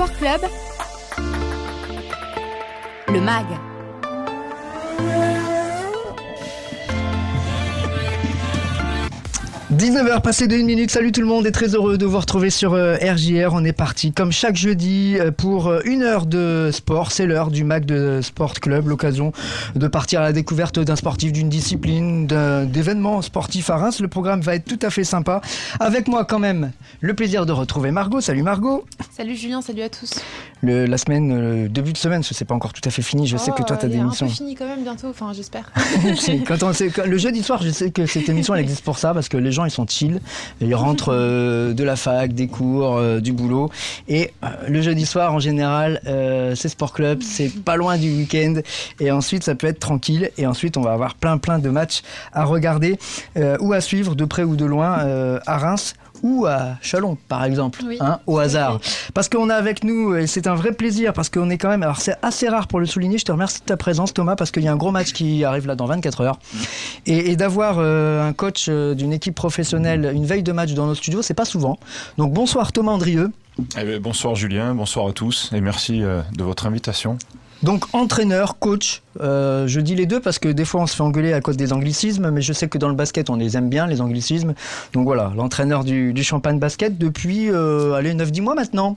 Sport Club, le MAG. 19h passé de 1 minute, salut tout le monde et très heureux de vous retrouver sur RJR. On est parti comme chaque jeudi euh, pour euh, une heure de sport. C'est l'heure du MAC de Sport Club, l'occasion de partir à la découverte d'un sportif, d'une discipline, d'événements sportifs à Reims. Le programme va être tout à fait sympa. Avec moi quand même le plaisir de retrouver Margot. Salut Margot. Salut Julien, salut à tous. Le, la semaine, le début de semaine, ce n'est pas encore tout à fait fini. Je sais que toi, tu as des émissions. C'est fini quand même bientôt, enfin j'espère. quand on, quand, le jeudi soir, je sais que cette émission, elle existe pour ça, parce que les gens, ils sont chill. Ils rentrent euh, de la fac, des cours, euh, du boulot. Et euh, le jeudi soir, en général, c'est sport club, c'est pas loin du week-end. Et ensuite, ça peut être tranquille. Et ensuite, on va avoir plein, plein de matchs à regarder ou à suivre de près ou de loin à Reims ou à Chalon, par exemple, hein, au hasard. Parce qu'on a avec nous, et c'est un vrai plaisir, parce qu'on est quand même, alors c'est assez rare pour le souligner, je te remercie de ta présence Thomas, parce qu'il y a un gros match qui arrive là dans 24 heures. Et, d'avoir euh, un coach euh, d'une équipe professionnelle une veille de match dans nos studios, c'est pas souvent. Donc bonsoir Thomas Andrieux. Eh ben, bonsoir Julien, bonsoir à tous, et merci euh, de votre invitation. Donc entraîneur, coach, euh, je dis les deux parce que des fois on se fait engueuler à cause des anglicismes, mais je sais que dans le basket on les aime bien, les anglicismes. Donc voilà, l'entraîneur du, Champagne Basket depuis, euh, allez, 9-10 mois maintenant.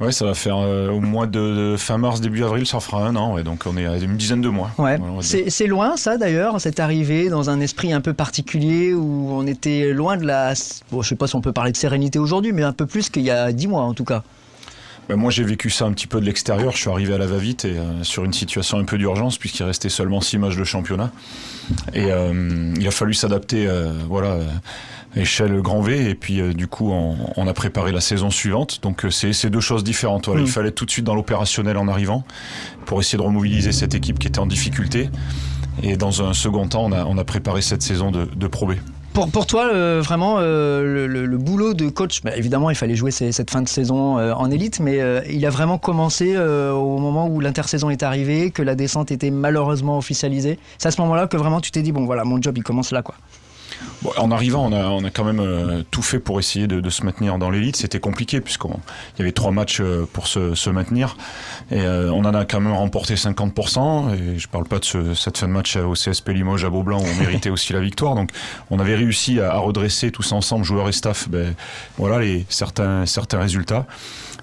Oui, ça va faire euh, au mois de, fin mars, début avril, ça fera un an, donc on est à une dizaine de mois. Ouais. c'est loin ça d'ailleurs, c'est arrivé dans un esprit un peu particulier où on était loin de la, bon, je sais pas si on peut parler de sérénité aujourd'hui, mais un peu plus qu'il y a 10 mois en tout cas. Ben moi, j'ai vécu ça un petit peu de l'extérieur. Je suis arrivé à la va-vite et euh, sur une situation un peu d'urgence puisqu'il restait seulement six matchs de championnat. Et euh, il a fallu s'adapter, euh, voilà, échelle grand V. Et puis, du coup, on, a préparé la saison suivante. Donc, c'est deux choses différentes. Voilà, Il mm. fallait tout de suite dans l'opérationnel en arrivant pour essayer de remobiliser cette équipe qui était en difficulté. Et dans un second temps, on a, on a préparé cette saison de, de Pro B. Pour, toi, vraiment, euh, le, boulot de coach, bah, évidemment, il fallait jouer cette fin de saison euh, en élite, mais euh, il a vraiment commencé au moment où l'intersaison est arrivée, que la descente était malheureusement officialisée. C'est à ce moment-là que vraiment tu t'es dit, bon voilà, mon job, il commence là, quoi en arrivant, on a, quand même euh, tout fait pour essayer de, se maintenir dans l'élite. C'était compliqué puisqu'il y avait trois matchs euh, pour se, maintenir. Et euh, on en a quand même remporté 50%. Et je parle pas de cette fin de match au CSP Limoges à Beaublanc où on méritait aussi la victoire. Donc on avait réussi à, redresser tous ensemble, joueurs et staff, ben, voilà les, certains, certains résultats.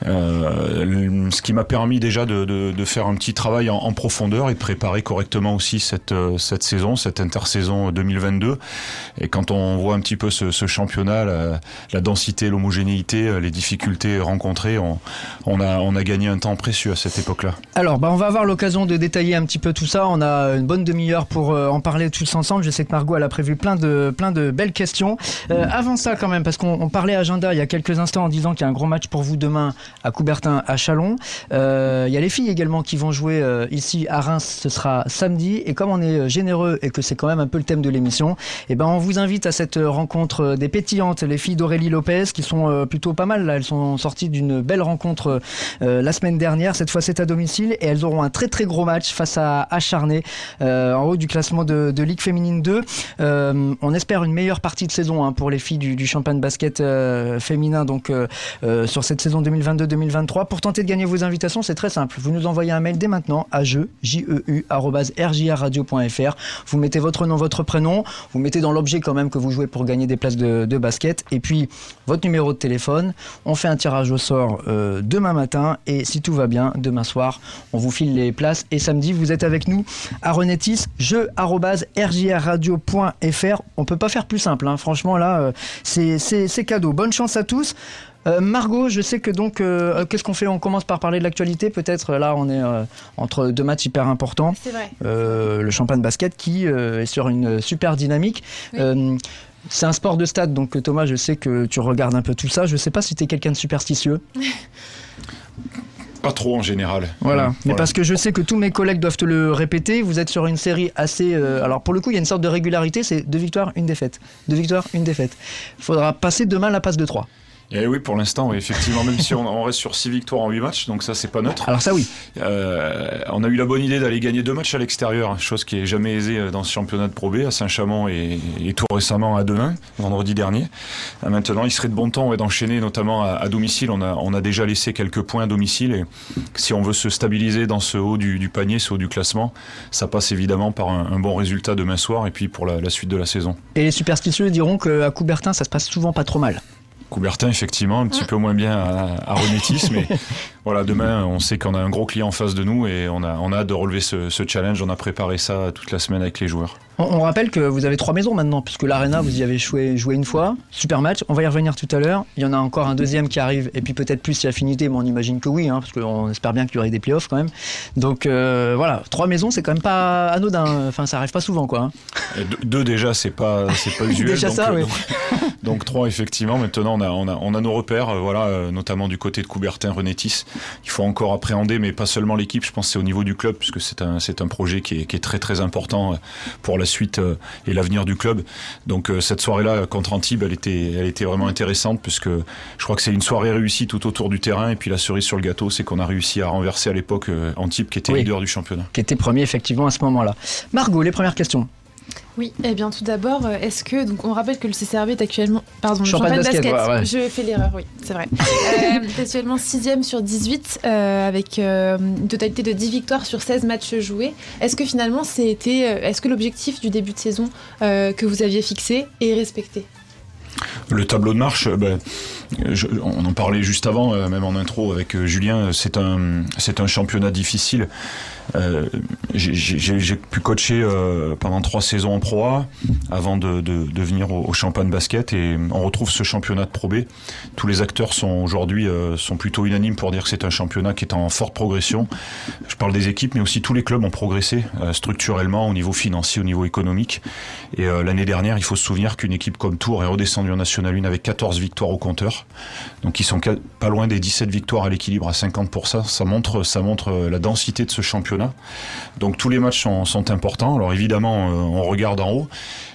Euh, ce qui m'a permis déjà de, de, de, faire un petit travail en, en, profondeur et de préparer correctement aussi cette, euh, cette saison, cette intersaison 2022. Et quand on voit un petit peu ce, ce championnat, la, la densité, l'homogénéité, euh, les difficultés rencontrées, on, on, a, on a gagné un temps précieux à cette époque-là. Alors, bah, on va avoir l'occasion de détailler un petit peu tout ça. On a une bonne demi-heure pour en parler tous ensemble. Je sais que Margot elle a prévu plein de, plein de belles questions. Euh, avant ça, quand même, parce qu'on parlait agenda il y a quelques instants en disant qu'il y a un gros match pour vous demain à Coubertin à Chalon. Euh, il y a les filles également qui vont jouer euh, ici à Reims, ce sera samedi. Et comme on est euh, généreux et que c'est quand même un peu le thème de l'émission, eh ben on vous invite à cette rencontre des pétillantes, les filles d'Aurélie Lopez, qui sont plutôt pas mal. Là. Elles sont sorties d'une belle rencontre la semaine dernière. Cette fois, c'est à domicile et elles auront un très très gros match face à Acharné en haut du classement de, Ligue féminine 2. on espère une meilleure partie de saison hein, pour les filles du, du champagne basket féminin donc sur cette saison 2022-2023. Pour tenter de gagner vos invitations, c'est très simple. Vous nous envoyez un mail dès maintenant à jeu, e Vous mettez votre nom, votre prénom. Vous mettez dans l'objet quand même que vous jouez pour gagner des places de, basket. Et puis, votre numéro de téléphone. On fait un tirage au sort euh, demain matin. Et si tout va bien, demain soir, on vous file les places. Et samedi, vous êtes avec nous à Renetis, jeu On peut pas faire plus simple. Hein. Franchement, là, euh, c'est cadeau. Bonne chance à tous. Euh, Margot, je sais que donc, euh, euh, qu'est-ce qu'on fait? On commence par parler de l'actualité. Peut-être là, on est entre deux matchs hyper importants. C'est vrai. le champagne basket qui est sur une super dynamique. c'est un sport de stade, donc Thomas, je sais que tu regardes un peu tout ça. Je ne sais pas si tu es quelqu'un de superstitieux. Pas trop en général. Voilà. Mais parce que je sais que tous mes collègues doivent te le répéter. Vous êtes sur une série assez. alors pour le coup, il y a une sorte de régularité. C'est deux victoires, une défaite. Deux victoires, une défaite. Il faudra passer demain la passe de 3 Et eh oui, pour l'instant, effectivement, même si on, reste sur 6 victoires en 8 matchs, donc ça, c'est pas neutre. Alors ça, oui. Euh, on a eu la bonne idée d'aller gagner deux matchs à l'extérieur, chose qui est jamais aisée euh, dans ce championnat de Pro B, à Saint-Chamond et, tout récemment à Denain, vendredi dernier. Euh, maintenant, il serait de bon temps d'enchaîner, notamment à, domicile. On a, on a déjà laissé quelques points à domicile et si on veut se stabiliser dans ce haut du, panier, ce haut du classement, ça passe évidemment par un, bon résultat demain soir et puis pour la, la suite de la saison. Et les superstitieux diront qu'à Coubertin, ça se passe souvent pas trop mal. Coubertin, effectivement, un petit peu moins bien à, à mais voilà, demain, on sait qu'on a un gros client en face de nous et on a, on a hâte de relever ce, ce challenge. On a préparé ça toute la semaine avec les joueurs. On, rappelle que vous avez trois maisons maintenant, puisque l'Arena, vous y avez joué, joué, une fois. Super match. On va y revenir tout à l'heure. Il y en a encore un deuxième qui arrive, et puis peut-être plus si affinité, mais on imagine que oui, hein, parce qu'on espère bien qu'il y aurait des playoffs quand même. Donc euh, voilà, trois maisons, c'est quand même pas anodin. Enfin, ça arrive pas souvent, quoi. Hein. Deux, déjà, c'est pas, c'est pas usuel. déjà ça, euh, oui. Donc, trois, effectivement. Maintenant, on a, on a, on a nos repères, euh, voilà, notamment du côté de Coubertin, Renétis. Il faut encore appréhender, mais pas seulement l'équipe. Je pense c'est au niveau du club, puisque c'est un, c'est un projet qui est, qui est très, très important pour la suite et l'avenir du club. Donc euh, cette soirée-là contre Antibes, elle était, elle était vraiment intéressante puisque je crois que c'est une soirée réussie tout autour du terrain. Et puis la cerise sur le gâteau, c'est qu'on a réussi à renverser à l'époque euh, Antibes qui était leader du championnat. Qui était premier effectivement à ce moment-là. Margot, les premières questions. Oui, eh bien tout d'abord, euh, est-ce que donc on rappelle que le CCRB est actuellement pardon, Champagne, basket, je fais l'erreur, oui, c'est vrai. euh, actuellement 6 sur 18 euh, avec euh, une totalité de 10 victoires sur 16 matchs joués. Est-ce que finalement c'était est-ce que l'objectif du début de saison que vous aviez fixé est respecté? Le tableau de marche, ben, on en parlait juste avant, même en intro avec Julien, c'est un, c'est un championnat difficile. Euh, j'ai pu coacher euh, pendant trois saisons en Pro A avant de, de, venir au, au, Champagne Basket et on retrouve ce championnat de Pro B. Tous les acteurs sont aujourd'hui euh, sont plutôt unanimes pour dire que c'est un championnat qui est en forte progression. Je parle des équipes, mais aussi tous les clubs ont progressé structurellement au niveau financier, au niveau économique. Et l'année dernière, il faut se souvenir qu'une équipe comme Tours est redescendue en National 1 avec 14 victoires au compteur. Donc ils sont pas loin des 17 victoires à l'équilibre à 50%. Ça montre, ça montre la densité de ce championnat donc tous les matchs sont, importants. Alors évidemment, euh, on regarde en haut,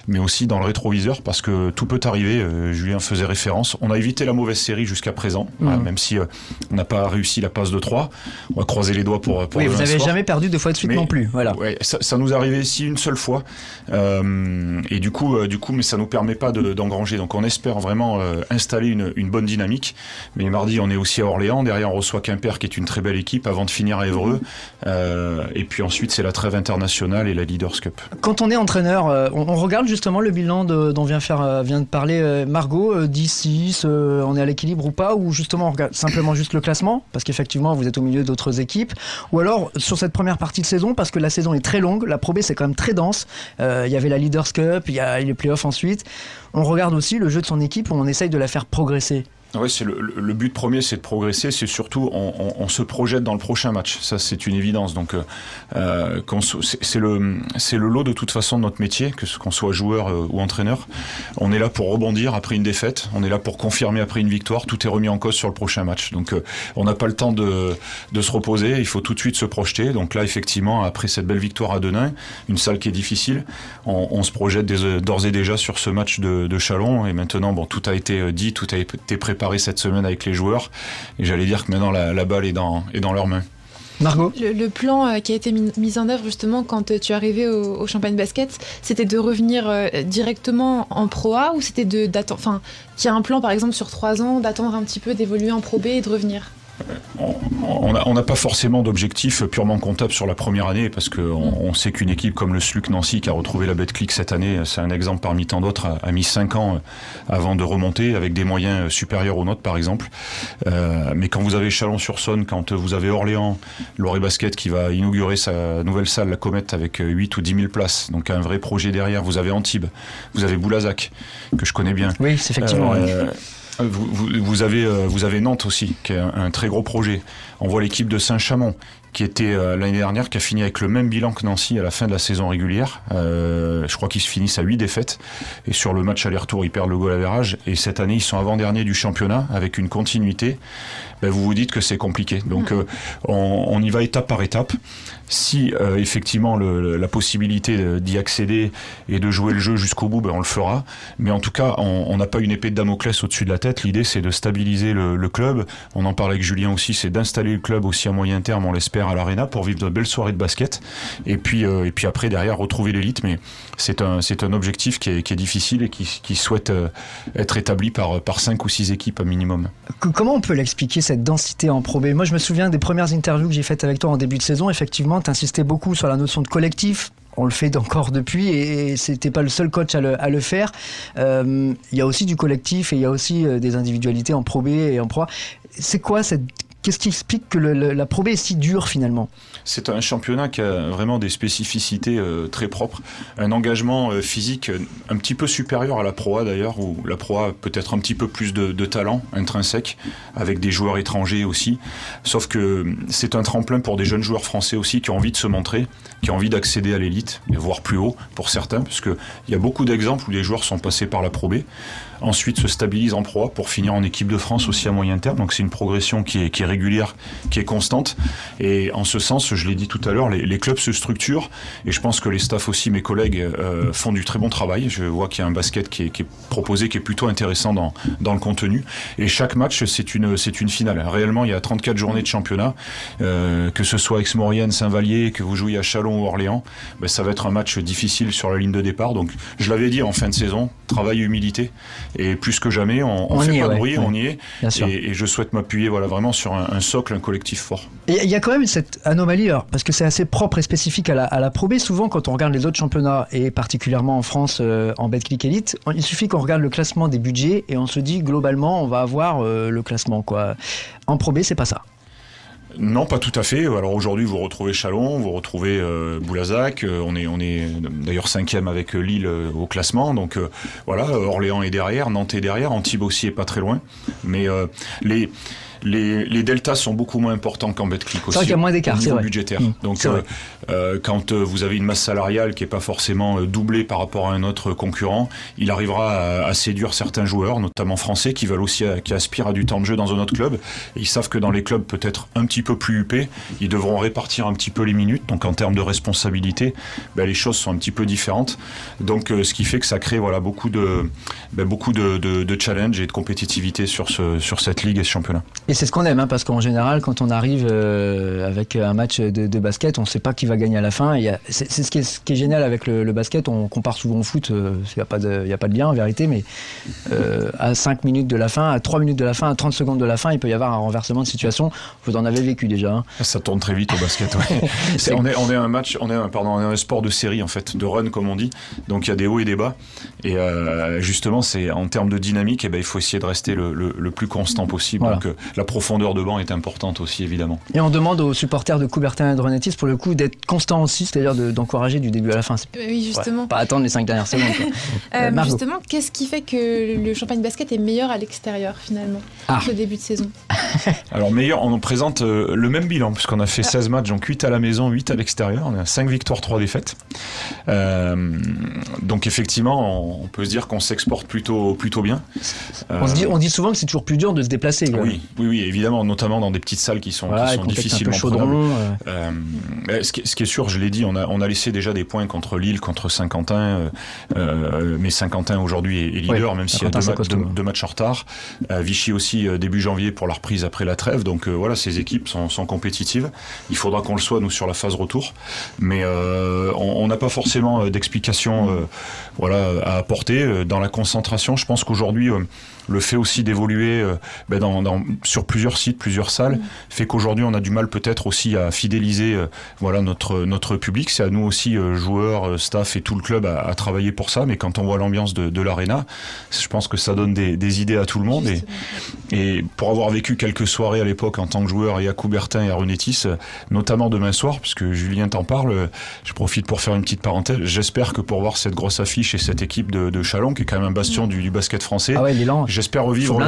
mais aussi dans le rétroviseur parce que tout peut arriver. Euh, Julien faisait référence. On a évité la mauvaise série jusqu'à présent, mmh. même si euh, on n'a pas réussi la passe de 3. On va croiser les doigts pour. pour oui, vous n'avez jamais perdu deux fois de suite non plus. Voilà. Ouais, ça, nous arrivait ici une seule fois, et du coup, du coup, mais ça nous permet pas d'engranger. Donc on espère vraiment installer une, une, bonne dynamique. Mais mardi, on est aussi à Orléans. Derrière, on reçoit Quimper, qui est une très belle équipe, avant de finir à Évreux. Euh, et puis ensuite, c'est la trêve internationale et la Leaders Cup. Quand on est entraîneur, euh, on, regarde justement le bilan dont euh, vient de parler Margot, 10-6, on est à l'équilibre ou pas, ou justement on regarde simplement juste le classement, parce qu'effectivement vous êtes au milieu d'autres équipes, ou alors sur cette première partie de saison, parce que la saison est très longue, la Pro B c'est quand même très dense, il y avait la Leaders Cup, il y a les playoffs ensuite, on regarde aussi le jeu de son équipe on essaye de la faire progresser. Oui, c'est le, but premier, c'est de progresser. C'est surtout, on, se projette dans le prochain match. Ça, c'est une évidence. Donc, euh, euh c'est le, c'est le lot de toute façon de notre métier, que qu'on soit joueur euh, ou entraîneur. On est là pour rebondir après une défaite. On est là pour confirmer après une victoire. Tout est remis en cause sur le prochain match. Donc, on n'a pas le temps de, de se reposer. Il faut tout de suite se projeter. Donc là, effectivement, après cette belle victoire à Denain, une salle qui est difficile, on, on se projette d'ores et déjà sur ce match de, de Chalon. Et maintenant, bon, tout a été dit, tout a été préparé cette semaine avec les joueurs. Et j'allais dire que maintenant la, balle est dans, est dans leurs mains. Margot le, plan euh, qui a été mis, en œuvre justement quand euh, tu es arrivé au, Champagne Basket, c'était de revenir euh, directement en Pro A ou c'était de d'attendre, enfin, qu'il y a un plan par exemple sur trois ans d'attendre un petit peu, d'évoluer en Pro B et de revenir? On n'a pas forcément d'objectif purement comptable sur la première année parce qu'on on sait qu'une équipe comme le SLUC Nancy qui a retrouvé la clic cette année, c'est un exemple parmi tant d'autres, a, mis 5 ans euh, avant de remonter avec des moyens euh, supérieurs aux nôtres par exemple. Euh, mais quand vous avez Chalon-sur-Saône, quand vous avez Orléans, Loré Basket qui va inaugurer sa nouvelle salle, la Comète, avec 8 ou 10 000 places, donc un vrai projet derrière, vous avez Antibes, vous avez Boulazac, que je connais bien. Oui, c'est effectivement. Euh, vous, vous, avez, euh, vous avez Nantes aussi, qui est un, très gros projet. On voit l'équipe de Saint-Chamond, qui était euh, l'année dernière, qui a fini avec le même bilan que Nancy à la fin de la saison régulière. Euh, je crois qu'ils se finissent à 8 défaites. Et sur le match aller-retour, ils perdent le goal à verrage. Et cette année, ils sont avant-dernier du championnat avec une continuité. Ben, vous vous dites que c'est compliqué. Donc, mm. euh, on, on, y va étape par étape. Si euh, effectivement le, la possibilité d'y accéder et de jouer le jeu jusqu'au bout, ben, on le fera. Mais en tout cas, on n'a pas une épée de Damoclès au-dessus de la tête. L'idée, c'est de stabiliser le, le, club. On en parlait avec Julien aussi, c'est d'installer le club aussi à moyen terme, on l'espère, à l'Arena pour vivre de belles soirées de basket. Et puis, euh, et puis après, derrière, retrouver l'élite. Mais c'est un, c'est un objectif qui est, qui est difficile et qui, qui souhaite euh, être établi par, par cinq ou six équipes minimum. Comment on peut l'expliquer cette densité en Pro Moi, je me souviens des premières interviews que j'ai faites avec toi en début de saison. Effectivement, insisté beaucoup sur la notion de collectif. On le fait encore depuis et c'était pas le seul coach à le, faire. Euh, il y a aussi du collectif et il y a aussi euh, des individualités en Pro B et en Pro C'est quoi cette Qu'est-ce qui explique que la Pro B est si dure finalement C'est un championnat qui a vraiment des spécificités euh, très propres, un engagement euh, physique euh, un petit peu supérieur à la Pro A d'ailleurs, où la Pro A peut-être un petit peu plus de, talent intrinsèque, avec des joueurs étrangers aussi. Sauf que c'est un tremplin pour des jeunes joueurs français aussi qui ont envie de se montrer, qui ont envie d'accéder à l'élite, voire plus haut pour certains, parce qu'il y a beaucoup d'exemples où les joueurs sont passés par la Pro B ensuite se stabilise en proie pour finir en équipe de France aussi à moyen terme. Donc c'est une progression qui est, régulière, qui est constante. Et en ce sens, je l'ai dit tout à l'heure, les, clubs se structurent et je pense que les staffs aussi, mes collègues, euh, font du très bon travail. Je vois qu'il y a un basket qui est, proposé, qui est plutôt intéressant dans, le contenu. Et chaque match, c'est une, c'est une finale. Réellement, il y a 34 journées de championnat, euh, que ce soit Aix-Maurienne, Saint-Vallier, que vous jouiez à Chalon ou Orléans, ben, ça va être un match difficile sur la ligne de départ. Donc je l'avais dit en fin de saison, travail et humilité. Et plus que jamais, on, on, fait pas de bruit, on y est. Et, et, je souhaite m'appuyer voilà, vraiment sur un, un, socle, un collectif fort. Il y a quand même cette anomalie, alors, parce que c'est assez propre et spécifique à la, à la Pro B. Souvent, quand on regarde les autres championnats, et particulièrement en France, euh, en Betclic Elite, il suffit qu'on regarde le classement des budgets et on se dit globalement, on va avoir euh, le classement. Quoi. En Pro B, c'est pas ça. Non, pas tout à fait. Alors aujourd'hui, vous retrouvez Chalon, vous retrouvez euh, Boulazac. Euh, on est, on est d'ailleurs cinquième avec euh, Lille euh, au classement. Donc voilà, Orléans est derrière, Nantes est derrière, Antibes aussi est pas très loin. Mais les les, les, deltas sont beaucoup moins importants qu'en Betclic aussi. C'est qu'il y a moins d'écart, c'est budgétaire. Mmh, Donc, euh, euh, quand euh, vous avez une masse salariale qui est pas forcément euh, doublée par rapport à un autre concurrent, il arrivera à, à séduire certains joueurs, notamment français, qui veulent aussi, qui aspirent à du temps de jeu dans un autre club. Et ils savent que dans les clubs peut-être un petit peu plus huppés, ils devront répartir un petit peu les minutes. Donc, en termes de responsabilité, ben, les choses sont un petit peu différentes. Donc, ce qui fait que ça crée voilà beaucoup de ben, beaucoup de, de, de challenge et de compétitivité sur ce sur cette ligue et ce championnat. Et c'est ce qu'on aime, hein, parce qu'en général, quand on arrive euh, avec un match de, de basket, on ne sait pas qui va gagner à la fin. C'est ce, qui est, ce qui est génial avec le, le basket. On compare souvent au foot, il euh, n'y a, pas de, y a pas de lien en vérité, mais euh, à 5 minutes de la fin, à 3 minutes de la fin, à 30 secondes de la fin, il peut y avoir un renversement de situation. Vous en avez vécu déjà. Hein. Ça tourne très vite au basket. Ouais. est, on, est, on est un match, on est un, pardon, on est un sport de série en fait, de run comme on dit. Donc il y a des hauts et des bas. Et justement, en termes de dynamique, eh ben, il faut essayer de rester le, le, le plus constant possible. Voilà. Donc la profondeur de banc est importante aussi, évidemment. Et on demande aux supporters de Coubertin et de Renetis, pour le coup, d'être constants aussi, c'est-à-dire d'encourager du début à la fin. Oui, justement. Ouais, pas attendre les cinq dernières secondes. euh, euh, justement, qu'est-ce qui fait que le champagne basket est meilleur à l'extérieur, finalement, ah. le début de saison? Alors, meilleur, on nous présente euh, le même bilan, puisqu'on a fait ah. 16 matchs, donc 8 à la maison, 8 à l'extérieur. On a 5 victoires, 3 défaites. Euh, donc, effectivement, on, peut se dire qu'on s'exporte plutôt, plutôt bien. On, se dit, on dit souvent que c'est toujours plus dur de se déplacer. Oui, oui, oui, évidemment, notamment dans des petites salles qui sont, voilà, qui sont difficilement chaudron, euh... Euh, ce, qui, ce, qui, est sûr, je l'ai dit, on a, on a laissé déjà des points contre Lille, contre Saint-Quentin, euh, euh, mais Saint-Quentin aujourd'hui est, est, leader, ouais, même s'il y a deux, ma deux, deux, matchs en retard. Euh, Vichy aussi début janvier pour la reprise après la trêve, donc voilà, ces équipes sont, sont, compétitives. Il faudra qu'on le soit nous sur la phase retour, mais on n'a pas forcément d'explication, voilà, à apporter dans la concentration. Je pense qu'aujourd'hui le fait aussi d'évoluer euh, ben dans, dans, sur plusieurs sites, plusieurs salles, mmh. fait qu'aujourd'hui on a du mal peut-être aussi à fidéliser euh, voilà notre notre public. C'est à nous aussi euh, joueurs, staff et tout le club à, à, travailler pour ça. Mais quand on voit l'ambiance de, de l'arena, je pense que ça donne des, des, idées à tout le monde. Et, et, pour avoir vécu quelques soirées à l'époque en tant que joueur et à Coubertin et à Renetis, notamment demain soir, puisque Julien t'en parle, je profite pour faire une petite parenthèse. J'espère que pour voir cette grosse affiche et cette équipe de, de Chalon, qui est quand même un bastion mmh. du, du basket français, ah ouais, j'espère revivre,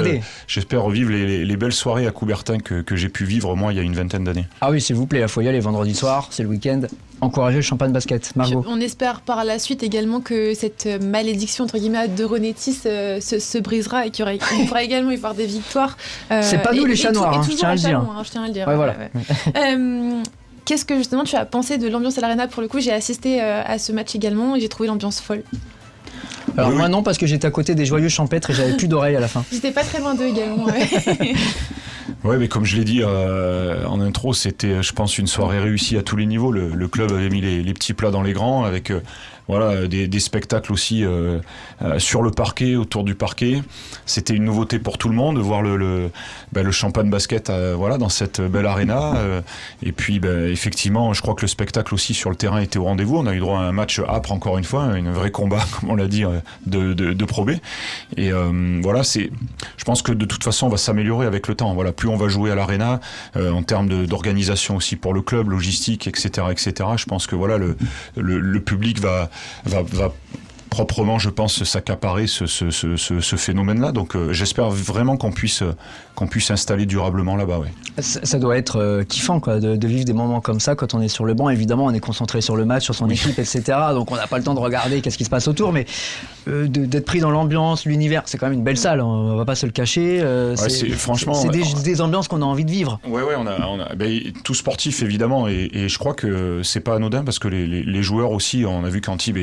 j'espère revivre les, belles soirées à Coubertin que, que j'ai pu vivre moi il y a une vingtaine d'années. Ah oui, s'il vous plaît, il faut y aller vendredi soir, c'est le week-end encourager le champagne basket. Margot. on espère par la suite également que cette malédiction entre guillemets de Renétis euh, se, brisera et qu'il pourra également y avoir des victoires. Euh, c'est pas nous les chats noirs, hein, je, tiens à le dire. Hein, je tiens à le dire. voilà. Euh, qu'est-ce que justement tu as pensé de l'ambiance à l'arena? Pour le coup, j'ai assisté à ce match également et j'ai trouvé l'ambiance folle. Alors moi non parce que j'étais à côté des joyeux champêtres et j'avais plus d'oreilles à la fin. J'étais pas très loin d'eux également. Oui, mais comme je l'ai dit euh, en intro, c'était, je pense, une soirée réussie à tous les niveaux. Le, club avait mis les, les, petits plats dans les grands avec euh, voilà, des, spectacles aussi euh, euh, sur le parquet, autour du parquet. C'était une nouveauté pour tout le monde de voir le, le, le champagne basket euh, voilà, dans cette belle arena. et puis, ben, effectivement, je crois que le spectacle aussi sur le terrain était au rendez-vous. On a eu droit à un match âpre, encore une fois, un vrai combat, comme on l'a dit, de, de, Et voilà, c'est, je pense que de toute façon, on va s'améliorer avec le temps. Voilà, plus on va jouer à l'arena, en termes d'organisation aussi pour le club, logistique, etc., etc. Je pense que voilà, le, le public va, va, va proprement, je pense, s'accaparer ce, ce, ce, ce phénomène-là. Donc euh, j'espère vraiment qu'on puisse, qu'on puisse s'installer durablement là-bas. Ouais. Ça, doit être euh, kiffant quoi, de, vivre des moments comme ça quand on est sur le banc. Évidemment, on est concentré sur le match, sur son équipe, etc. Donc on n'a pas le temps de regarder qu'est-ce qui se passe autour. Mais euh, d'être pris dans l'ambiance, l'univers, c'est quand même une belle salle, on va pas se le cacher. c'est, franchement, c'est des, ambiances qu'on a envie de vivre. Ouais, ouais, on a, on a ben, tout sportif évidemment, et, et, je crois que c'est pas anodin parce que les, les, les joueurs aussi, on a vu qu'Antibes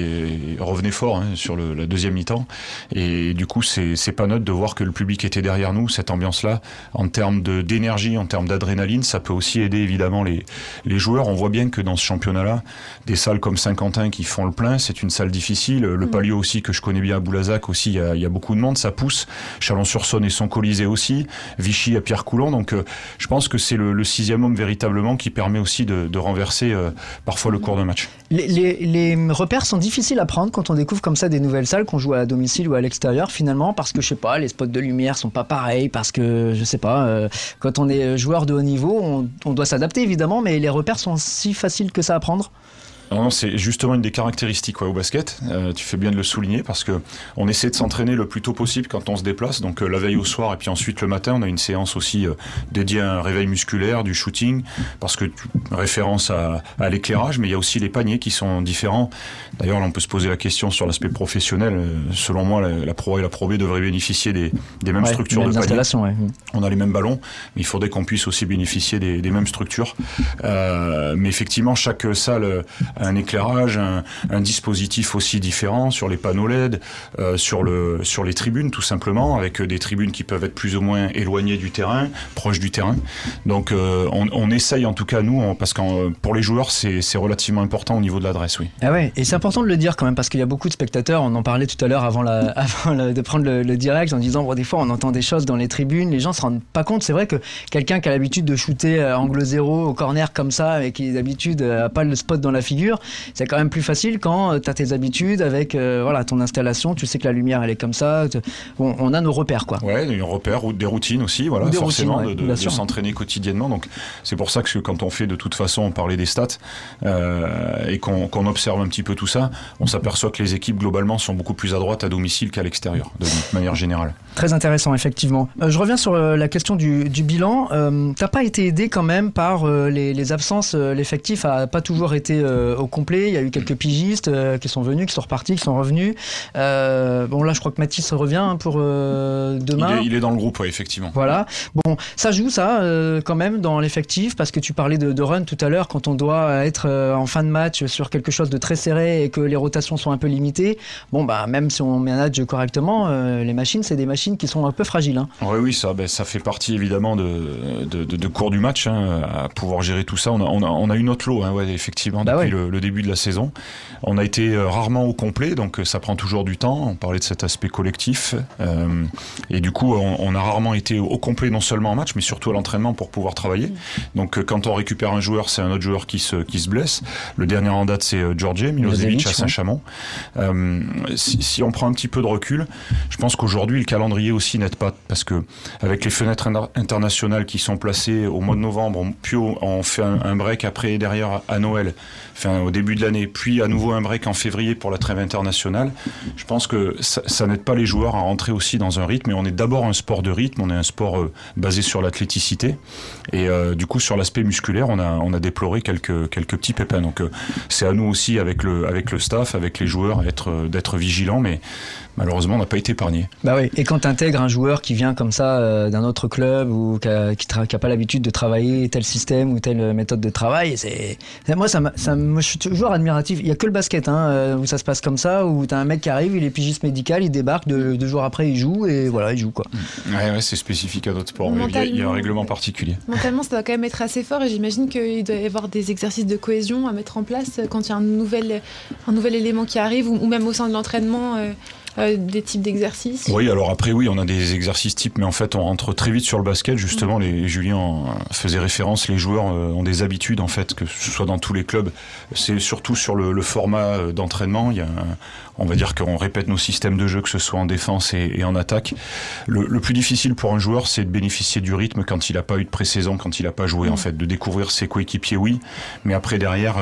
revenait fort Hein, sur le, la deuxième mi-temps. Et du coup, c'est pas neutre de voir que le public était derrière nous, cette ambiance-là. En termes d'énergie, en termes d'adrénaline, ça peut aussi aider évidemment les, les joueurs. On voit bien que dans ce championnat-là, des salles comme Saint-Quentin qui font le plein, c'est une salle difficile. Le mm. Palio aussi, que je connais bien à Boulazac aussi, il y a, y a, beaucoup de monde, ça pousse. Chalon-sur-Saône et son Colisée aussi. Vichy à Pierre-Coulon. Donc, euh, je pense que c'est le, le, sixième homme véritablement qui permet aussi de, de renverser euh, parfois le cours d'un match. Les, les, les repères sont difficiles à prendre quand on découvre comme ça des nouvelles salles qu'on joue à domicile ou à l'extérieur finalement parce que je sais pas les spots de lumière sont pas pareils parce que je sais pas euh, quand on est joueur de haut niveau on, on doit s'adapter évidemment mais les repères sont si faciles que ça à prendre non, c'est justement une des caractéristiques au basket. Euh, tu fais bien de le souligner parce que on essaie de s'entraîner le plus tôt possible quand on se déplace. Donc euh, la veille au soir et puis ensuite le matin, on a une séance aussi euh, dédiée à un réveil musculaire, du shooting, parce que tu, référence à, à l'éclairage, mais il y a aussi les paniers qui sont différents. D'ailleurs, on peut se poser la question sur l'aspect professionnel. selon moi, la, la, Pro et la Pro B devraient bénéficier des, des mêmes structures de paniers. Ouais. On a les mêmes ballons, mais il faudrait qu'on puisse aussi bénéficier des, des mêmes structures. mais effectivement, chaque salle un éclairage, un, dispositif aussi différent sur les panneaux LED, euh, sur, le, sur les tribunes tout simplement, avec des tribunes qui peuvent être plus ou moins éloignées du terrain, proches du terrain. Donc euh, on, essaye en tout cas nous, parce que pour les joueurs c'est relativement important au niveau de l'adresse, oui. Ah ouais, et c'est important de le dire quand même parce qu'il y a beaucoup de spectateurs, on en parlait tout à l'heure avant, la, avant de prendre le, direct en disant bon, des fois on entend des choses dans les tribunes, les gens se rendent pas compte. C'est vrai que quelqu'un qui a l'habitude de shooter euh, angle zéro au corner comme ça et qui d'habitude a pas le spot dans la figure, c'est quand même plus facile quand euh, tu as tes habitudes avec euh, voilà, ton installation, tu sais que la lumière elle est comme ça. on a nos repères quoi. Ouais, des repères, des routines aussi, voilà, forcément, de, s'entraîner quotidiennement. Donc c'est pour ça que quand on fait de toute façon, on parlait des stats euh, et qu'on observe un petit peu tout ça, on s'aperçoit que les équipes globalement sont beaucoup plus à droite à domicile qu'à l'extérieur, de manière générale. Très intéressant, effectivement. je reviens sur la question du, bilan. T'as pas été aidé quand même par les, les, absences, l'effectif a pas toujours été au complet. Il y a eu quelques pigistes euh, qui sont venus, qui sont repartis, qui sont revenus. Euh, bon, là, je crois que Mathis revient hein, pour euh, demain. Il est, dans le groupe, effectivement. Voilà. Bon, ça joue, ça, quand même, dans l'effectif, parce que tu parlais de, run tout à l'heure, quand on doit être en fin de match sur quelque chose de très serré et que les rotations sont un peu limitées. Bon, bah, même si on manage correctement, les machines, c'est des machines qui sont un peu fragiles. Hein. Oui, oui, ça, ben, ça fait partie évidemment de, de, cours du match, hein, à pouvoir gérer tout ça. On a, on a, on a eu notre lot, hein, ouais, effectivement, bah depuis le, le, début de la saison. On a été euh, rarement au complet, donc euh, ça prend toujours du temps. On parlait de cet aspect collectif. Euh, et du coup, on, a rarement été au complet, non seulement en match, mais surtout à l'entraînement pour pouvoir travailler. Donc quand on récupère un joueur, c'est un autre joueur qui se, qui se blesse. Le dernier en date, c'est George Milosevic à Saint-Chamond. si, si, on prend un petit peu de recul, je pense qu'aujourd'hui, le calendrier aussi n'aide pas, parce que avec les fenêtres internationales qui sont placées au mois de novembre, puis on fait un, break après et derrière à Noël enfin au début de l'année, puis à nouveau un break en février pour la trêve internationale, je pense que ça, n'aide pas les joueurs à rentrer aussi dans un rythme. Et on est d'abord un sport de rythme, on est un sport euh, basé sur l'athléticité. Et euh, du coup, sur l'aspect musculaire, on a, déploré quelques, petits pépins. Donc c'est à nous aussi, avec le, avec le staff, avec les joueurs, d'être vigilants. Mais malheureusement, on n'a pas été épargné. Bah oui. Et quand tu intègres un joueur qui vient comme ça euh, d'un autre club ou qui n'a pas l'habitude de travailler tel système ou telle méthode de travail, c'est moi, ça, ça je suis toujours admiratif. Il n'y a que le basket hein, euh, où ça se passe comme ça, où tu as un mec qui arrive, il est pigiste médical, il débarque, deux, jours après, il joue et voilà, il joue quoi. Ouais, ouais c'est spécifique à d'autres sports. Il y, a, un règlement particulier. Mentalement, ça doit quand même être assez fort et j'imagine qu'il doit y avoir des exercices de cohésion à mettre en place quand il y a un nouvel, un nouvel élément qui arrive ou, même au sein de l'entraînement. Euh, euh, des types d'exercices? Oui, alors après, oui, on a des exercices types, mais en fait, on rentre très vite sur le basket. Justement, mm. les, Julien faisait référence, les joueurs euh, ont des habitudes, en fait, que ce soit dans tous les clubs. C'est surtout sur le, format euh, d'entraînement. Il y a on va dire qu'on répète nos systèmes de jeu, que ce soit en défense et, en attaque. Le, plus difficile pour un joueur, c'est de bénéficier du rythme quand il n'a pas eu de pré-saison, quand il n'a pas joué, en mm. fait, de découvrir ses coéquipiers, oui. Mais après, derrière,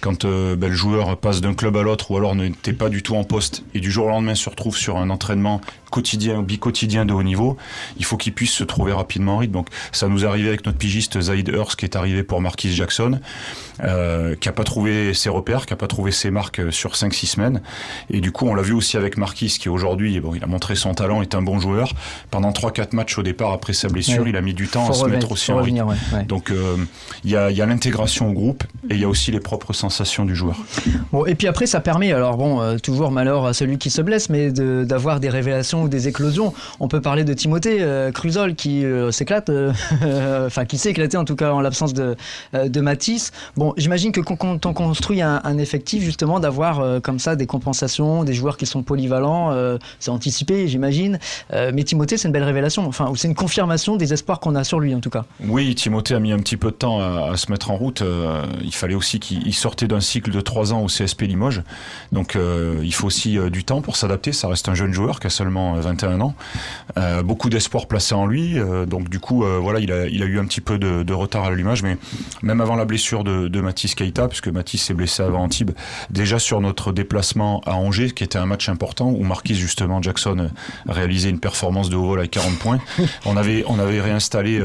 quand ben, le joueur passe d'un club à l'autre ou alors n'était pas du tout en poste et du jour au lendemain se retrouve sur un entraînement quotidien ou bi-quotidien de haut niveau, il faut qu'il puisse se trouver rapidement en rythme. Donc ça nous est arrivé avec notre pigiste Zaid Hurst qui est arrivé pour Marquis Jackson, euh, qui a pas trouvé ses repères, qui a pas trouvé ses marques euh, sur 5-6 semaines. Et du coup, on l'a vu aussi avec Marquis qui aujourd'hui, bon, il a montré son talent, est un bon joueur. Pendant 3-4 matchs au départ après sa blessure, il a mis du temps à se mettre aussi en rythme. Donc euh, il y a, y a l'intégration au groupe et il y a aussi les propres sensations du joueur. Bon, et puis après, ça permet, alors bon, euh, toujours malheur à celui qui se blesse, mais d'avoir des révélations des éclosions. On peut parler de Timothée euh, Cruzol qui euh, s'éclate, euh, enfin qui s'est éclaté en tout cas en l'absence de, de Matisse. Bon, j'imagine que quand on construit un, effectif, justement, d'avoir comme ça des compensations, des joueurs qui sont polyvalents, c'est anticipé, j'imagine. mais Timothée, c'est une belle révélation, enfin, c'est une confirmation des espoirs qu'on a sur lui en tout cas. Oui, Timothée a mis un petit peu de temps à, se mettre en route. il fallait aussi qu'il sortait d'un cycle de 3 ans au CSP Limoges. Donc il faut aussi du temps pour s'adapter. Ça reste un jeune joueur qui a seulement 21 ans. Euh, beaucoup d'espoir placé en lui. Euh, donc du coup, euh, voilà, il a, eu un petit peu de, retard à l'allumage, mais même avant la blessure de, de Mathis Keita, puisque Mathis s'est blessé avant Antibes, déjà sur notre déplacement à Angers, qui était un match important, où Marquis justement Jackson réalisait une performance de haut vol à 40 points. On avait, réinstallé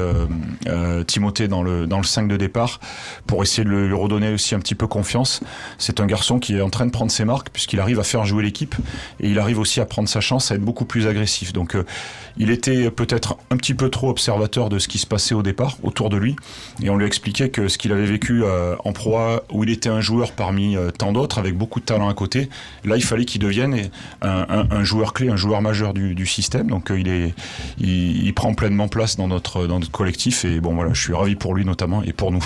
Timothée dans le, dans le 5 de départ pour essayer de lui redonner aussi un petit peu confiance. C'est un garçon qui est en train de prendre ses marques, puisqu'il arrive à faire jouer l'équipe, et il arrive aussi à prendre sa chance, à être beaucoup plus agressif. Donc euh, il était peut-être un petit peu trop observateur de ce qui se passait au départ autour de lui. Et on lui expliquait que ce qu'il avait vécu euh, en proie, où il était un joueur parmi euh, tant d'autres, avec beaucoup de talent à côté, là il fallait qu'il devienne un, joueur clé, un joueur majeur du, système. Donc il, est, il, prend pleinement place dans notre, dans notre collectif. Et bon voilà, je suis ravi pour lui notamment et pour nous.